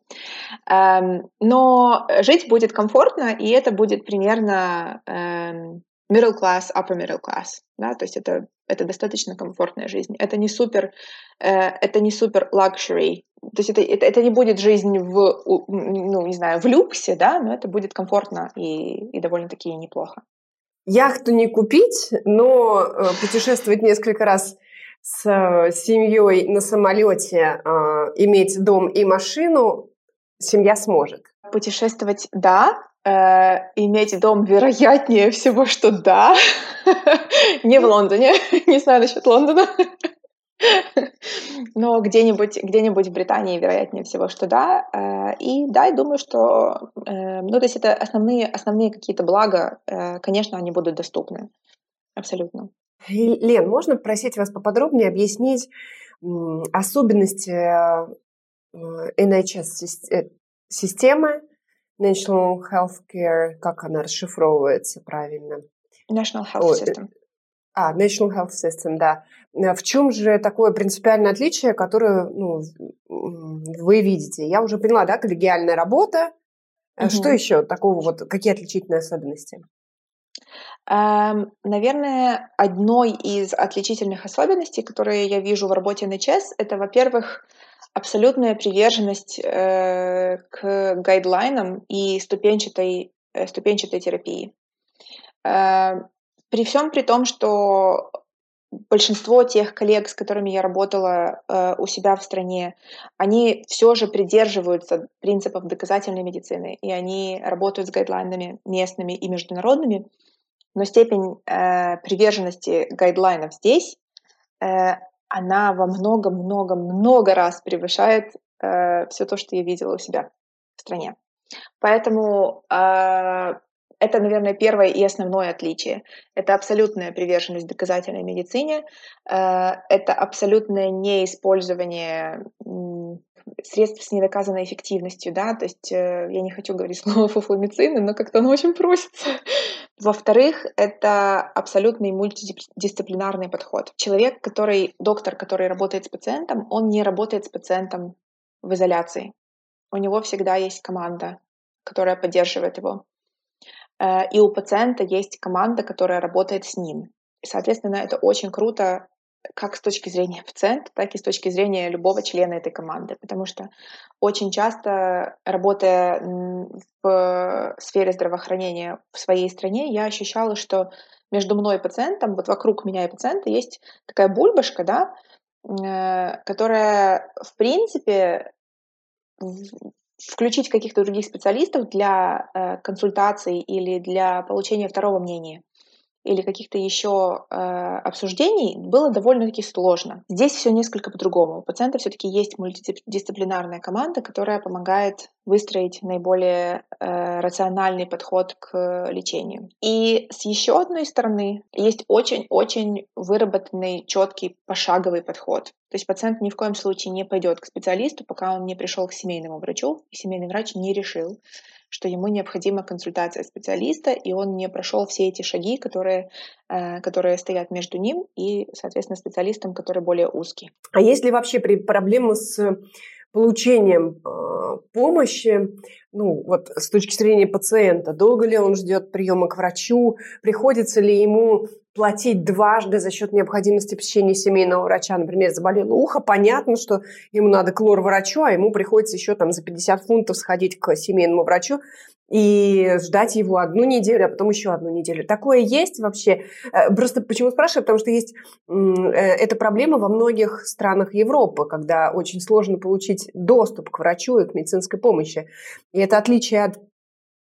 S2: Эм, но жить будет комфортно, и это будет примерно эм, middle class, upper middle class, да, то есть это, это достаточно комфортная жизнь. Это не супер, э, это не супер luxury, то есть это, это, это не будет жизнь в, ну, не знаю, в люксе, да, но это будет комфортно и, и довольно-таки неплохо.
S1: Яхту не купить, но э, путешествовать несколько раз с э, семьей на самолете, э, иметь дом и машину семья сможет.
S2: Путешествовать, да, Э, иметь дом вероятнее всего, что да. Не в Лондоне, не знаю насчет Лондона. Но где-нибудь где в Британии вероятнее всего, что да. Э, и да, я думаю, что э, ну, то есть это основные, основные какие-то блага, конечно, они будут доступны. Абсолютно.
S1: Лен, можно просить вас поподробнее объяснить особенности NHS-системы, National Healthcare, как она расшифровывается правильно?
S2: National Health System.
S1: А, National Health System, да. Э, в чем же такое принципиальное отличие, которое ну, вы видите? Я уже поняла, да, коллегиальная работа. Угу. Что еще такого, вот какие отличительные особенности?
S2: Эм, наверное, одной из отличительных особенностей, которые я вижу в работе NHS, это, во-первых, абсолютная приверженность э, к гайдлайнам и ступенчатой, э, ступенчатой терапии. Э, при всем при том, что большинство тех коллег, с которыми я работала э, у себя в стране, они все же придерживаются принципов доказательной медицины, и они работают с гайдлайнами местными и международными, но степень э, приверженности гайдлайнов здесь э, она во много-много-много раз превышает э, все то, что я видела у себя в стране. Поэтому э, это, наверное, первое и основное отличие. Это абсолютная приверженность доказательной медицине, э, это абсолютное неиспользование средств с недоказанной эффективностью, да, то есть э, я не хочу говорить слово фуфломицины, но как-то оно очень просится. Во-вторых, это абсолютный мультидисциплинарный подход. Человек, который, доктор, который работает с пациентом, он не работает с пациентом в изоляции. У него всегда есть команда, которая поддерживает его. Э, и у пациента есть команда, которая работает с ним. И, соответственно, это очень круто как с точки зрения пациента, так и с точки зрения любого члена этой команды. Потому что очень часто, работая в сфере здравоохранения в своей стране, я ощущала, что между мной и пациентом, вот вокруг меня и пациента есть такая бульбашка, да, э, которая, в принципе, включить каких-то других специалистов для э, консультаций или для получения второго мнения или каких-то еще э, обсуждений было довольно-таки сложно. Здесь все несколько по-другому. У пациента все-таки есть мультидисциплинарная команда, которая помогает выстроить наиболее э, рациональный подход к лечению. И с еще одной стороны есть очень-очень выработанный четкий пошаговый подход. То есть пациент ни в коем случае не пойдет к специалисту, пока он не пришел к семейному врачу, и семейный врач не решил, что ему необходима консультация специалиста, и он не прошел все эти шаги, которые, э, которые стоят между ним и, соответственно, специалистом, который более узкий.
S1: А есть ли вообще проблемы с получением э, помощи, ну, вот с точки зрения пациента, долго ли он ждет приема к врачу, приходится ли ему платить дважды за счет необходимости посещения семейного врача. Например, заболело ухо, понятно, что ему надо к лор-врачу, а ему приходится еще там за 50 фунтов сходить к семейному врачу и ждать его одну неделю, а потом еще одну неделю. Такое есть вообще? Э, просто почему спрашиваю? Потому что есть э, эта проблема во многих странах Европы, когда очень сложно получить доступ к врачу и к медицинской помощи. И это отличие от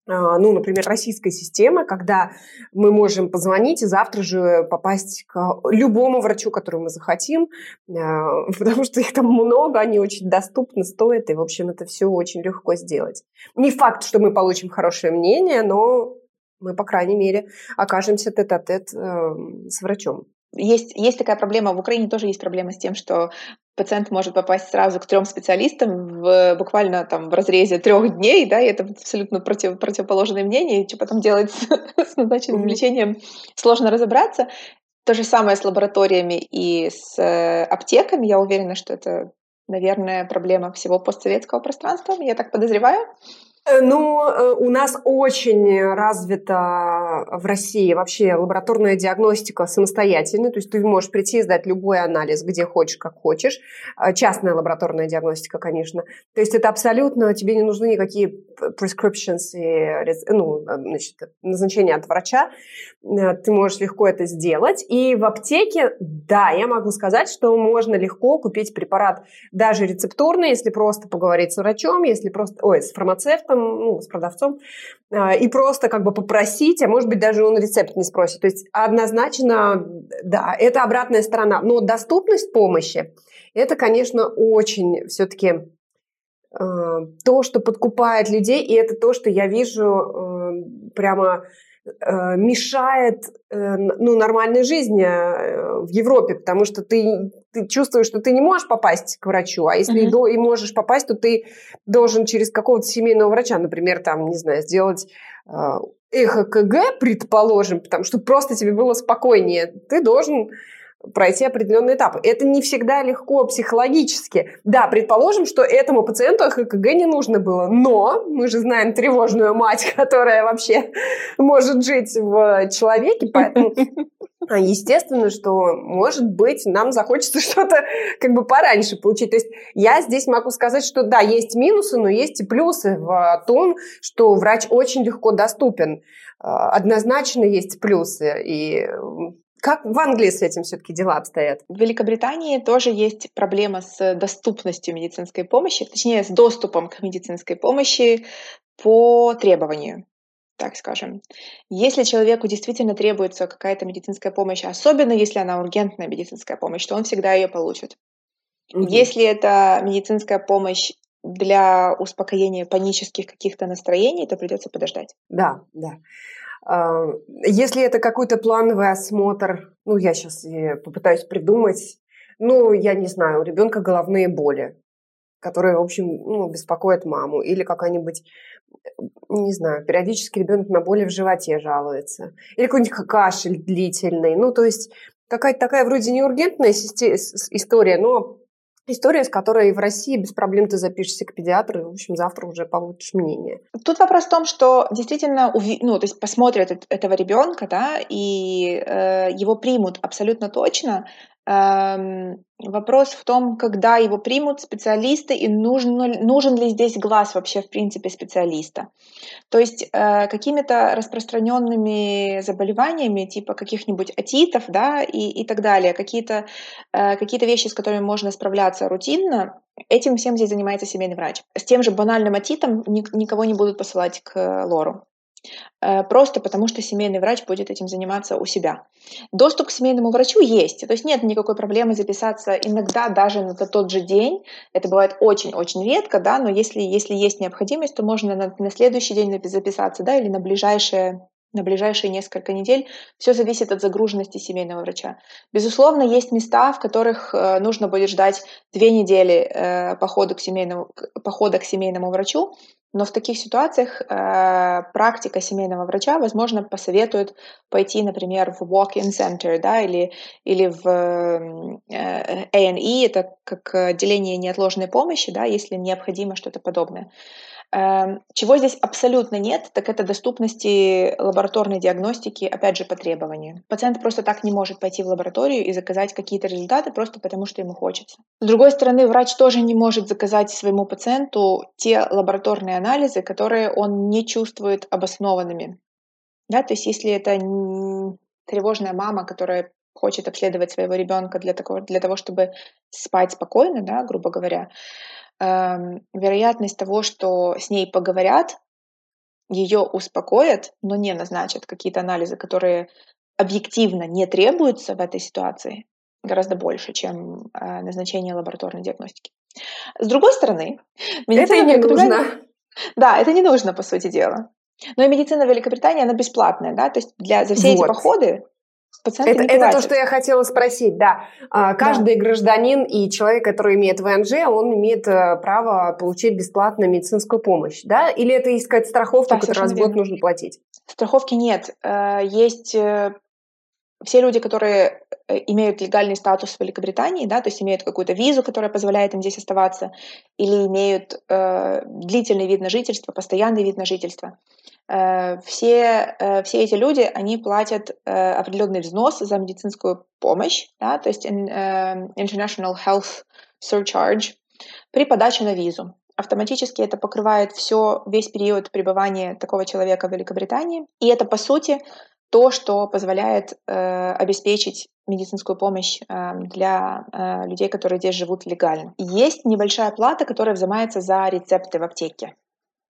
S1: ну, например, российской системы, когда мы можем позвонить и завтра же попасть к любому врачу, которого мы захотим, а, потому что их там много, они очень доступны, стоят, и, в общем, это все очень легко сделать. Не факт, что мы получим хорошее мнение, но мы, по крайней мере, окажемся тет-а-тет -тет, с врачом.
S2: Есть, есть такая проблема, в Украине тоже есть проблема с тем, что пациент может попасть сразу к трем специалистам в буквально там в разрезе трех дней, да, и это абсолютно против, противоположное мнение, и что потом делать с, с назначенным лечением, сложно разобраться. То же самое с лабораториями и с э, аптеками. Я уверена, что это, наверное, проблема всего постсоветского пространства, я так подозреваю.
S1: Э, ну, э, у нас очень развита в России вообще лабораторная диагностика самостоятельная, то есть ты можешь прийти и сдать любой анализ, где хочешь, как хочешь. Э, частная лабораторная диагностика, конечно. То есть это абсолютно, тебе не нужны никакие prescriptions и ну, значит, назначения от врача. Ты можешь легко это сделать. И в аптеке, да, я могу сказать, что можно легко купить препарат даже рецептурный, если просто поговорить с врачом, если просто, ой, с фармацевтом, продавцом, ну, с продавцом, а, и просто как бы попросить, а может быть даже он рецепт не спросит. То есть однозначно, да, это обратная сторона. Но доступность помощи, это, конечно, очень все-таки а, то, что подкупает людей, и это то, что я вижу а, прямо мешает ну, нормальной жизни в Европе, потому что ты ты чувствуешь, что ты не можешь попасть к врачу, а если mm-hmm. и, можешь попасть, то ты должен через какого-то семейного врача, например, там, не знаю, сделать э, эхо КГ, предположим, потому что просто тебе было спокойнее. Ты должен пройти определенные этапы. Это не всегда легко психологически. Да, предположим, что этому пациенту ЭКГ не нужно было, но мы же знаем тревожную мать, которая вообще может жить в человеке, поэтому а, естественно, что, может быть, нам захочется что-то как бы пораньше получить. То есть я здесь могу сказать, что да, есть минусы, но есть и плюсы в том, что врач очень легко доступен. А, однозначно есть плюсы. И как в Англии с этим все-таки дела обстоят?
S2: В Великобритании тоже есть проблема с доступностью медицинской помощи, точнее, с доступом к медицинской помощи по требованию так скажем. Если человеку действительно требуется какая-то медицинская помощь, особенно если она ургентная медицинская помощь, то он всегда ее получит. Угу. Если это медицинская помощь для успокоения панических каких-то настроений, то придется подождать.
S1: Да, да. Если это какой-то плановый осмотр, ну, я сейчас попытаюсь придумать, ну, я не знаю, у ребенка головные боли, которые, в общем, ну, беспокоят маму, или какая-нибудь не знаю, периодически ребенок на боли в животе жалуется. Или какой-нибудь кашель длительный. Ну, то есть какая-то такая вроде не ургентная история, но история, с которой в России без проблем ты запишешься к педиатру, и, в общем, завтра уже получишь мнение.
S2: Тут вопрос в том, что действительно, ну, то есть посмотрят этого ребенка, да, и э, его примут абсолютно точно, вопрос в том, когда его примут специалисты и нужен, нужен ли здесь глаз вообще в принципе специалиста. То есть э, какими-то распространенными заболеваниями типа каких-нибудь атитов да, и, и так далее, какие-то э, какие вещи, с которыми можно справляться рутинно, этим всем здесь занимается семейный врач. С тем же банальным атитом никого не будут посылать к лору. Э, просто потому что семейный врач будет этим заниматься у себя. Доступ к семейному врачу есть, то есть нет никакой проблемы записаться иногда даже на тот же день. Это бывает очень-очень редко, да, но если, если есть необходимость, то можно на, на следующий день записаться, да, или на ближайшее на ближайшие несколько недель. Все зависит от загруженности семейного врача. Безусловно, есть места, в которых э, нужно будет ждать две недели э, похода, к семейному, похода к семейному врачу, но в таких ситуациях э, практика семейного врача, возможно, посоветует пойти, например, в walk-in center, да, или, или в A&E, это как отделение неотложной помощи, да, если необходимо что-то подобное. Эм, чего здесь абсолютно нет, так это доступности лабораторной диагностики, опять же, по требованию. Пациент просто так не может пойти в лабораторию и заказать какие-то результаты просто потому, что ему хочется. С другой стороны, врач тоже не может заказать своему пациенту те лабораторные анализы, которые он не чувствует обоснованными. Да, то есть если это тревожная мама, которая хочет обследовать своего ребенка для, такого, для того, чтобы спать спокойно, да, грубо говоря, вероятность того, что с ней поговорят, ее успокоят, но не назначат какие-то анализы, которые объективно не требуются в этой ситуации, гораздо больше, чем э, назначение лабораторной диагностики. С другой стороны,
S1: медицина это не нужно.
S2: Да, это не нужно, по сути дела. Но и медицина Великобритании, она бесплатная, да, то есть для, за все вот. эти походы
S1: это, это то, что я хотела спросить, да. А, каждый да. гражданин и человек, который имеет ВНЖ, он имеет э, право получить бесплатно медицинскую помощь, да? Или это есть какая-то страховка, да, которую раз в год нужно платить?
S2: Страховки нет. Э, есть э, все люди, которые имеют легальный статус в Великобритании, да, то есть имеют какую-то визу, которая позволяет им здесь оставаться, или имеют э, длительный вид на жительство, постоянный вид на жительство, Э, все, э, все эти люди, они платят э, определенный взнос за медицинскую помощь, да, то есть International Health Surcharge при подаче на визу. Автоматически это покрывает все, весь период пребывания такого человека в Великобритании. И это, по сути, то, что позволяет э, обеспечить медицинскую помощь э, для э, людей, которые здесь живут легально. Есть небольшая плата, которая взимается за рецепты в аптеке.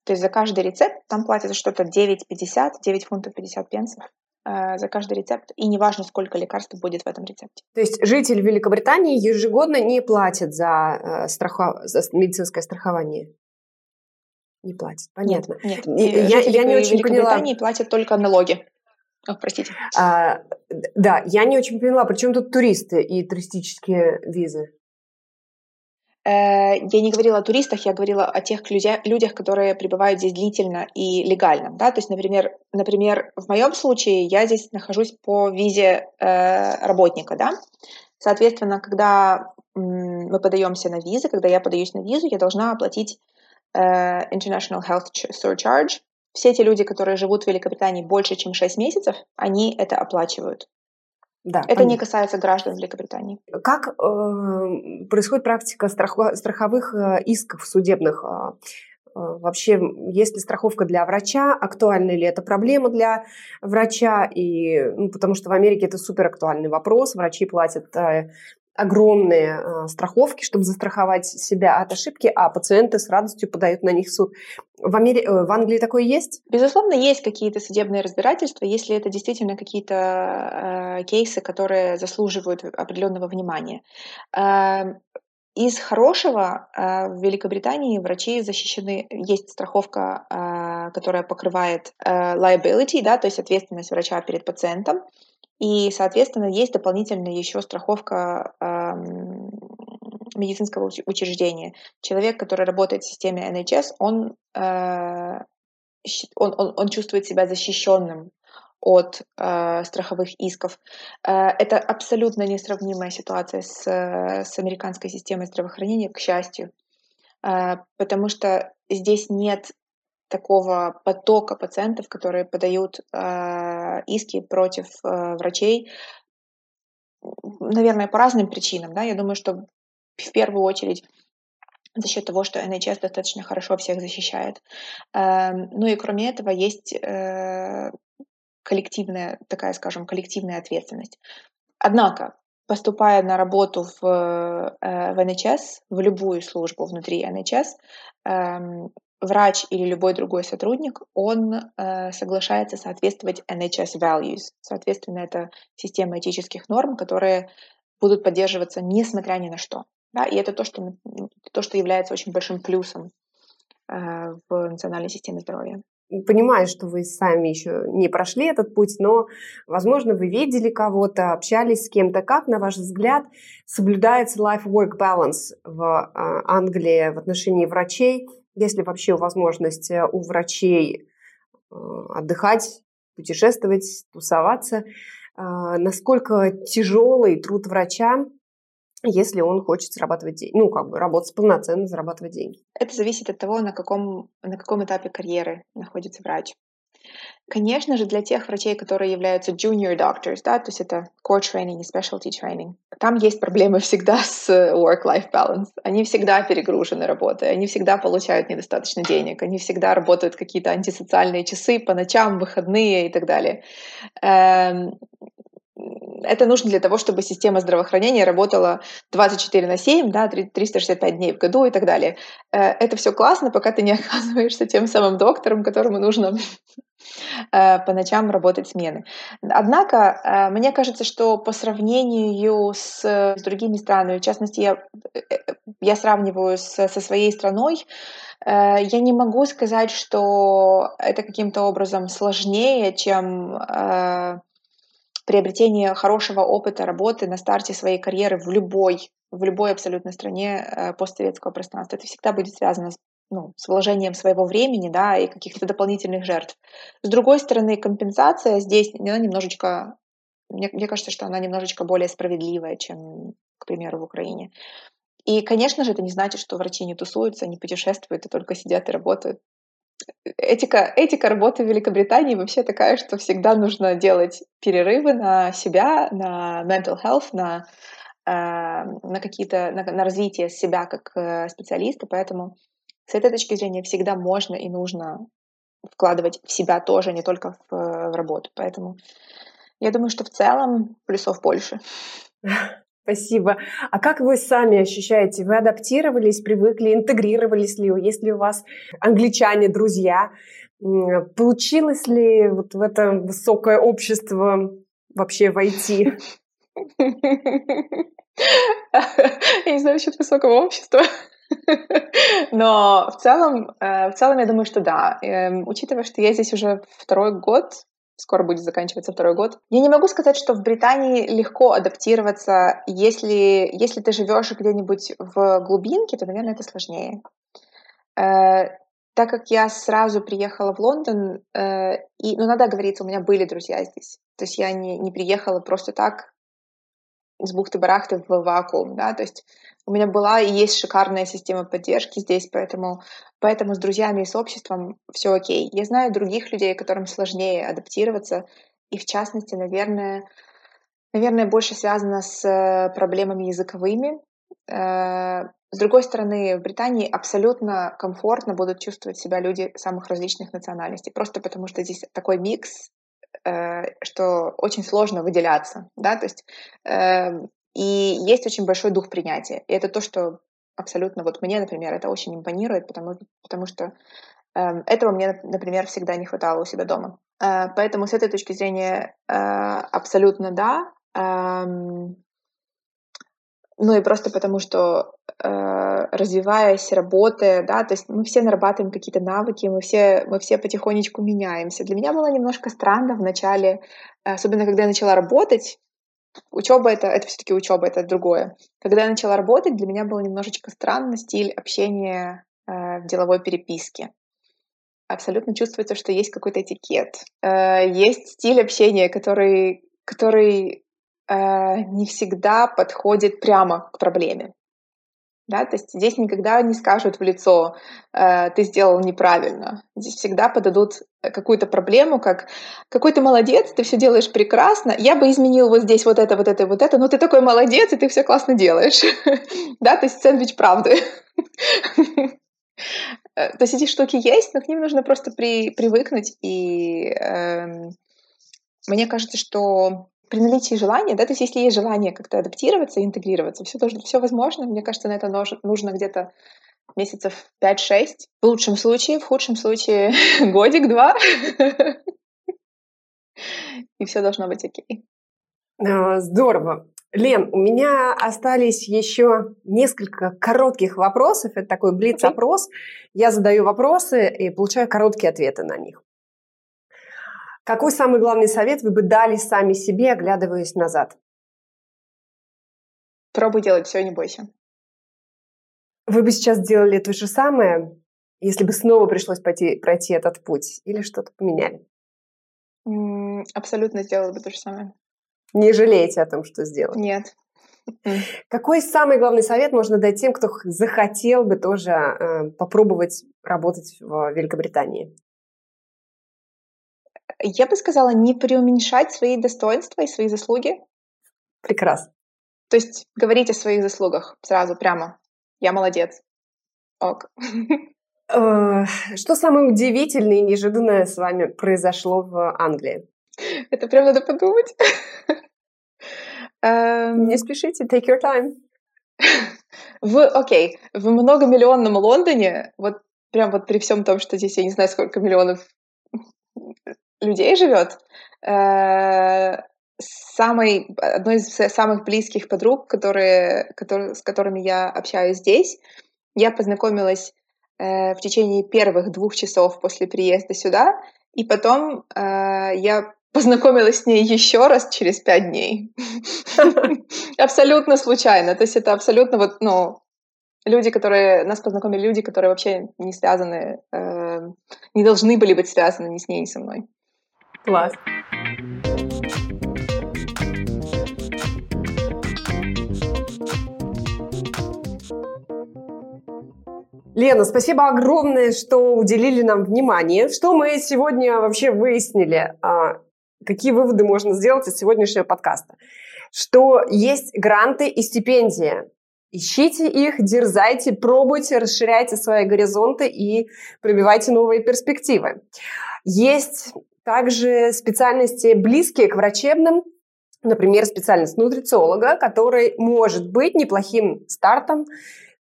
S2: То есть за каждый рецепт там платится что-то 9,50, 9 фунтов 50 пенсов э, за каждый рецепт, и неважно, сколько лекарств будет в этом рецепте.
S1: То есть житель Великобритании ежегодно не платит за, э, страхо... за медицинское страхование? Не платит, понятно.
S2: Нет, нет. Я, я не очень поняла. Великобритании платят только налоги. О, простите.
S1: А, да, я не очень поняла, при чем тут туристы и туристические визы?
S2: Э, я не говорила о туристах, я говорила о тех людях, которые пребывают здесь длительно и легально. Да? То есть, например, например, в моем случае я здесь нахожусь по визе э, работника. Да? Соответственно, когда мы подаемся на визы, когда я подаюсь на визу, я должна оплатить э, International Health Surcharge. Все эти люди, которые живут в Великобритании больше, чем 6 месяцев, они это оплачивают. Да, это понятно. не касается граждан Великобритании.
S1: Как э, происходит практика страхо- страховых э, исков судебных? Э, э, вообще, есть ли страховка для врача? Актуальна ли эта проблема для врача? И, ну, потому что в Америке это супер актуальный вопрос. Врачи платят э, огромные э, страховки, чтобы застраховать себя от ошибки, а пациенты с радостью подают на них суд. В, Амери... Э, в Англии такое есть?
S2: Безусловно, есть какие-то судебные разбирательства, если это действительно какие-то э, кейсы, которые заслуживают определенного внимания. Э, из хорошего э, в Великобритании врачи защищены, есть страховка, э, которая покрывает э, liability, да, то есть ответственность врача перед пациентом. И, соответственно, есть дополнительная еще страховка э, медицинского учреждения. Человек, который работает в системе NHS, он, э, он, он, он чувствует себя защищенным от э, страховых исков. Э, это абсолютно несравнимая ситуация с, с американской системой здравоохранения, к счастью, э, потому что здесь нет такого потока пациентов, которые подают э, иски против э, врачей, наверное, по разным причинам. Да? Я думаю, что в первую очередь за счет того, что NHS достаточно хорошо всех защищает. Э, ну и кроме этого есть э, коллективная, такая, скажем, коллективная ответственность. Однако, поступая на работу в, э, в NHS, в любую службу внутри NHS, эм, врач или любой другой сотрудник, он э, соглашается соответствовать NHS values. Соответственно, это система этических норм, которые будут поддерживаться несмотря ни на что. Да? И это то, что, то, что является очень большим плюсом э, в национальной системе здоровья.
S1: Понимаю, что вы сами еще не прошли этот путь, но, возможно, вы видели кого-то, общались с кем-то. Как, на ваш взгляд, соблюдается life-work balance в э, Англии в отношении врачей – есть ли вообще возможность э, у врачей э, отдыхать, путешествовать, тусоваться? А, насколько тяжелый труд врача, если он хочет зарабатывать деньги, ну, как бы работать полноценно, зарабатывать деньги?
S2: Это зависит от того, на каком, на каком этапе карьеры находится врач. Конечно же, для тех врачей, которые являются junior doctors, да, то есть это core training и specialty training, там есть проблемы всегда с work-life balance. Они всегда перегружены работой, они всегда получают недостаточно денег, они всегда работают какие-то антисоциальные часы по ночам, выходные и так далее. Это нужно для того, чтобы система здравоохранения работала 24 на 7, да, 365 дней в году и так далее. Э, это все классно, пока ты не оказываешься тем самым доктором, которому нужно э, по ночам работать смены. Однако, э, мне кажется, что по сравнению с, с другими странами, в частности, я, я сравниваю с, со своей страной, я не могу сказать, что это каким-то образом сложнее, чем приобретение хорошего опыта работы на старте своей карьеры в любой, в любой абсолютно стране э, постсоветского пространства. Это всегда будет связано с, ну, с вложением своего времени да, и каких-то дополнительных жертв. С другой стороны, компенсация здесь она немножечко, мне, мне кажется, что она немножечко более справедливая, чем, к примеру, в Украине. И, конечно же, это не значит, что врачи не тусуются, не путешествуют, а только сидят и работают этика, этика работы в Великобритании вообще такая, что всегда нужно делать перерывы на себя, на mental health, на, э, на какие-то на, на развитие себя как э, специалиста, поэтому с этой точки зрения всегда можно и нужно вкладывать в себя тоже, не только в, в работу. Поэтому я думаю, что в целом плюсов больше.
S1: Спасибо. А как вы сами ощущаете? Вы адаптировались, привыкли, интегрировались ли? Есть ли у вас англичане, друзья? Получилось ли вот в это высокое общество вообще войти?
S2: Я не знаю насчет высокого общества. Но в целом, э, в целом я думаю, что да. Эм, учитывая, что я здесь уже второй год, скоро будет заканчиваться второй год. Я не могу сказать, что в Британии легко адаптироваться. Если, если ты живешь где-нибудь в глубинке, то, наверное, это сложнее. Э, так как я сразу приехала в Лондон, э, и, ну, надо говориться, у меня были друзья здесь. То есть я не, не приехала просто так с бухты-барахты в вакуум, да, то есть у меня была и есть шикарная система поддержки здесь, поэтому, поэтому с друзьями и с обществом все окей. Я знаю других людей, которым сложнее адаптироваться, и в частности, наверное, наверное, больше связано с э, проблемами языковыми. Э, с другой стороны, в Британии абсолютно комфортно будут чувствовать себя люди самых различных национальностей, просто потому что здесь такой микс, э, что очень сложно выделяться, да, то есть эм, и есть очень большой дух принятия. И это то, что абсолютно вот мне, например, это очень импонирует, потому, потому что э, этого мне, например, всегда не хватало у себя дома. Э, поэтому с этой точки зрения э, абсолютно да. Э, ну и просто потому, что э, развиваясь, работая, да, то есть мы все нарабатываем какие-то навыки, мы все, мы все потихонечку меняемся. Для меня было немножко странно в начале, особенно когда я начала работать, Учеба это, это все-таки учеба, это другое. Когда я начала работать, для меня был немножечко странный стиль общения э, в деловой переписке. Абсолютно чувствуется, что есть какой-то этикет. Э, есть стиль общения, который, который э, не всегда подходит прямо к проблеме. Да, то есть здесь никогда не скажут в лицо, э, ты сделал неправильно. Здесь всегда подадут какую-то проблему, как какой ты молодец, ты все делаешь прекрасно, я бы изменил вот здесь вот это, вот это, вот это, но ты такой молодец, и ты все классно делаешь. да, то есть сэндвич правды. Э, то есть эти штуки есть, но к ним нужно просто при, привыкнуть. И э, мне кажется, что при наличии желания, да, то есть если есть желание как-то адаптироваться, интегрироваться, все, должно, все возможно. Мне кажется, на это нужно где-то месяцев 5-6. В лучшем случае, в худшем случае годик-два. И все должно быть окей.
S1: А, здорово. Лен, у меня остались еще несколько коротких вопросов. Это такой блиц-опрос. Я задаю вопросы и получаю короткие ответы на них. Какой самый главный совет вы бы дали сами себе, оглядываясь назад?
S2: Пробуй делать все, не бойся.
S1: Вы бы сейчас сделали то же самое, если бы снова пришлось пойти, пройти этот путь? Или что-то поменяли?
S2: абсолютно сделала бы то же самое.
S1: Не жалеете о том, что сделали?
S2: Нет.
S1: Какой самый главный совет можно дать тем, кто захотел бы тоже э, попробовать работать в Великобритании?
S2: Я бы сказала, не преуменьшать свои достоинства и свои заслуги.
S1: Прекрасно.
S2: То есть говорить о своих заслугах сразу, прямо. Я молодец. Ок.
S1: Э, что самое удивительное и неожиданное с вами произошло в Англии?
S2: Это прям надо подумать.
S1: Эм, не спешите, take your time.
S2: В, окей, okay, в многомиллионном Лондоне, вот прям вот при всем том, что здесь я не знаю, сколько миллионов людей живет. Э, самой, одной из самых близких подруг, которые, которые, с которыми я общаюсь здесь, я познакомилась э, в течение первых двух часов после приезда сюда, и потом э, я познакомилась с ней еще раз через пять дней. Абсолютно случайно. То есть это абсолютно вот, ну, люди, которые нас познакомили, люди, которые вообще не связаны, э, не должны были быть связаны ни с ней, ни со мной.
S1: Класс. Лена, спасибо огромное, что уделили нам внимание. Что мы сегодня вообще выяснили? А, какие выводы можно сделать из сегодняшнего подкаста? Что есть гранты и стипендии. Ищите их, дерзайте, пробуйте, расширяйте свои горизонты и пробивайте новые перспективы. Есть также специальности, близкие к врачебным, например, специальность нутрициолога, который может быть неплохим стартом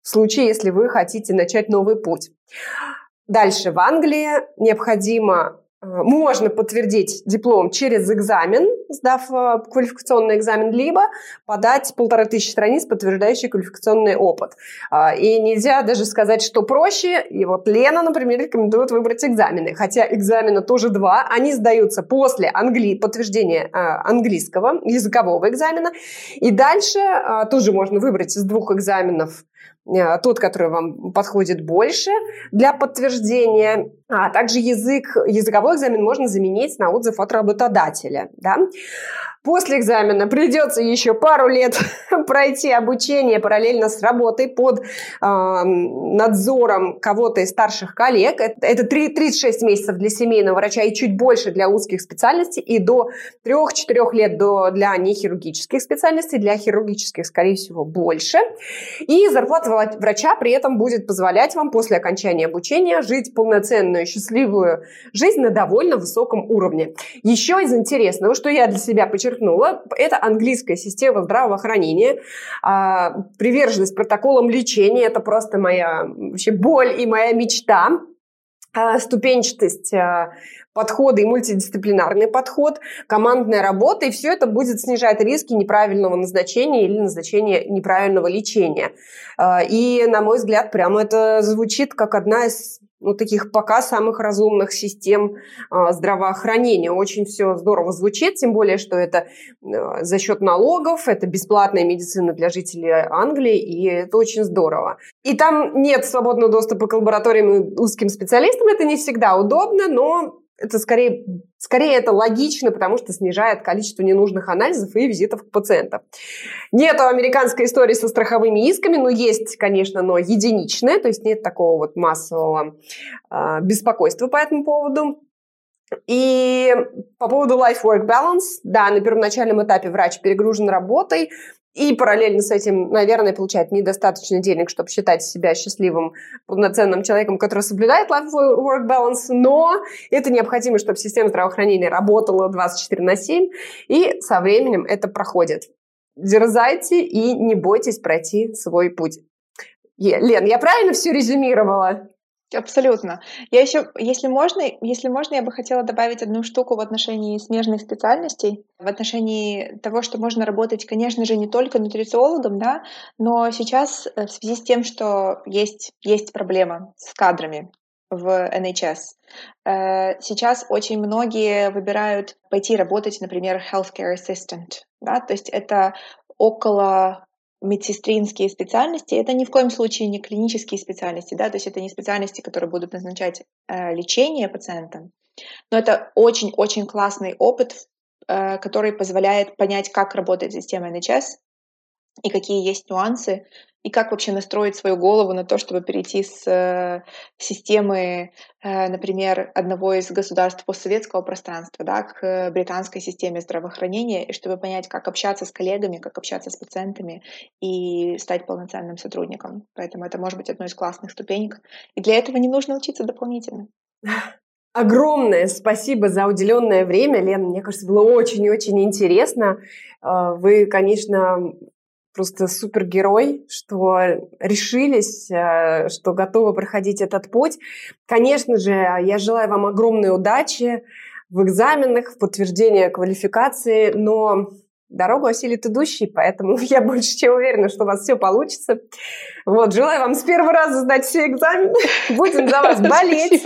S1: в случае, если вы хотите начать новый путь. Дальше в Англии необходимо можно подтвердить диплом через экзамен, сдав э, квалификационный экзамен, либо подать полторы тысячи страниц, подтверждающий квалификационный опыт. А, и нельзя даже сказать, что проще. И вот Лена, например, рекомендует выбрать экзамены. Хотя экзамена тоже два. Они сдаются после англи... подтверждения э, английского, языкового экзамена. И дальше тоже можно выбрать из двух экзаменов Э, тот, который вам подходит больше для подтверждения. А также язык, языковой экзамен можно заменить на отзыв от работодателя. Да? После экзамена придется еще пару лет пройти обучение параллельно с работой под э, надзором кого-то из старших коллег. Это, это 3, 36 месяцев для семейного врача и чуть больше для узких специальностей, и до 3-4 лет до, для нехирургических специальностей, для хирургических, скорее всего, больше. И зарплата врача при этом будет позволять вам после окончания обучения жить полноценную, счастливую жизнь на довольно высоком уровне. Еще из интересного, что я для себя подчеркнула, это английская система здравоохранения, а, приверженность протоколам лечения, это просто моя вообще боль и моя мечта а, ступенчатость а, подхода и мультидисциплинарный подход, командная работа, и все это будет снижать риски неправильного назначения или назначения неправильного лечения. А, и, на мой взгляд, прямо это звучит как одна из ну, таких пока самых разумных систем э, здравоохранения. Очень все здорово звучит, тем более, что это э, за счет налогов, это бесплатная медицина для жителей Англии, и это очень здорово. И там нет свободного доступа к лабораториям и узким специалистам, это не всегда удобно, но это скорее, скорее это логично, потому что снижает количество ненужных анализов и визитов к пациентам. Нету американской истории со страховыми исками, но есть, конечно, но единичная, то есть нет такого вот массового э, беспокойства по этому поводу. И по поводу life-work balance, да, на первоначальном этапе врач перегружен работой, и параллельно с этим, наверное, получает недостаточно денег, чтобы считать себя счастливым, полноценным человеком, который соблюдает life-work balance, но это необходимо, чтобы система здравоохранения работала 24 на 7, и со временем это проходит. Дерзайте и не бойтесь пройти свой путь. Лен, я правильно все резюмировала?
S2: Абсолютно. Я еще, если можно, если можно, я бы хотела добавить одну штуку в отношении смежных специальностей, в отношении того, что можно работать, конечно же, не только нутрициологом, да, но сейчас э, в связи с тем, что есть, есть проблема с кадрами в NHS, э, сейчас очень многие выбирают пойти работать, например, healthcare assistant, да, то есть это около медсестринские специальности, это ни в коем случае не клинические специальности, да, то есть это не специальности, которые будут назначать э, лечение пациентам, но это очень-очень классный опыт, э, который позволяет понять, как работает система NHS и какие есть нюансы, и как вообще настроить свою голову на то, чтобы перейти с э, системы, э, например, одного из государств постсоветского пространства да, к британской системе здравоохранения, и чтобы понять, как общаться с коллегами, как общаться с пациентами и стать полноценным сотрудником. Поэтому это может быть одной из классных ступенек. И для этого не нужно учиться дополнительно.
S1: Огромное спасибо за уделенное время, Лена. Мне кажется, было очень-очень интересно. Э, вы, конечно, просто супергерой, что решились, э, что готовы проходить этот путь. Конечно же, я желаю вам огромной удачи в экзаменах, в подтверждении квалификации, но дорогу осилит идущий, поэтому я больше чем уверена, что у вас все получится. Вот, желаю вам с первого раза сдать все экзамены. Будем за вас болеть.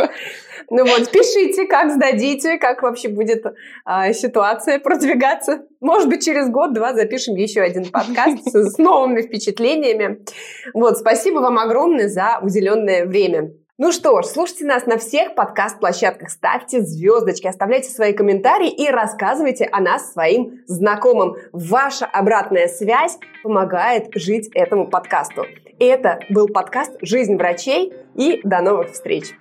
S1: Ну вот, пишите, как сдадите, как вообще будет а, ситуация продвигаться. Может быть, через год-два запишем еще один подкаст с, с новыми впечатлениями. Вот, спасибо вам огромное за уделенное время. Ну что ж, слушайте нас на всех подкаст-площадках, ставьте звездочки, оставляйте свои комментарии и рассказывайте о нас своим знакомым. Ваша обратная связь помогает жить этому подкасту. Это был подкаст «Жизнь врачей» и до новых встреч!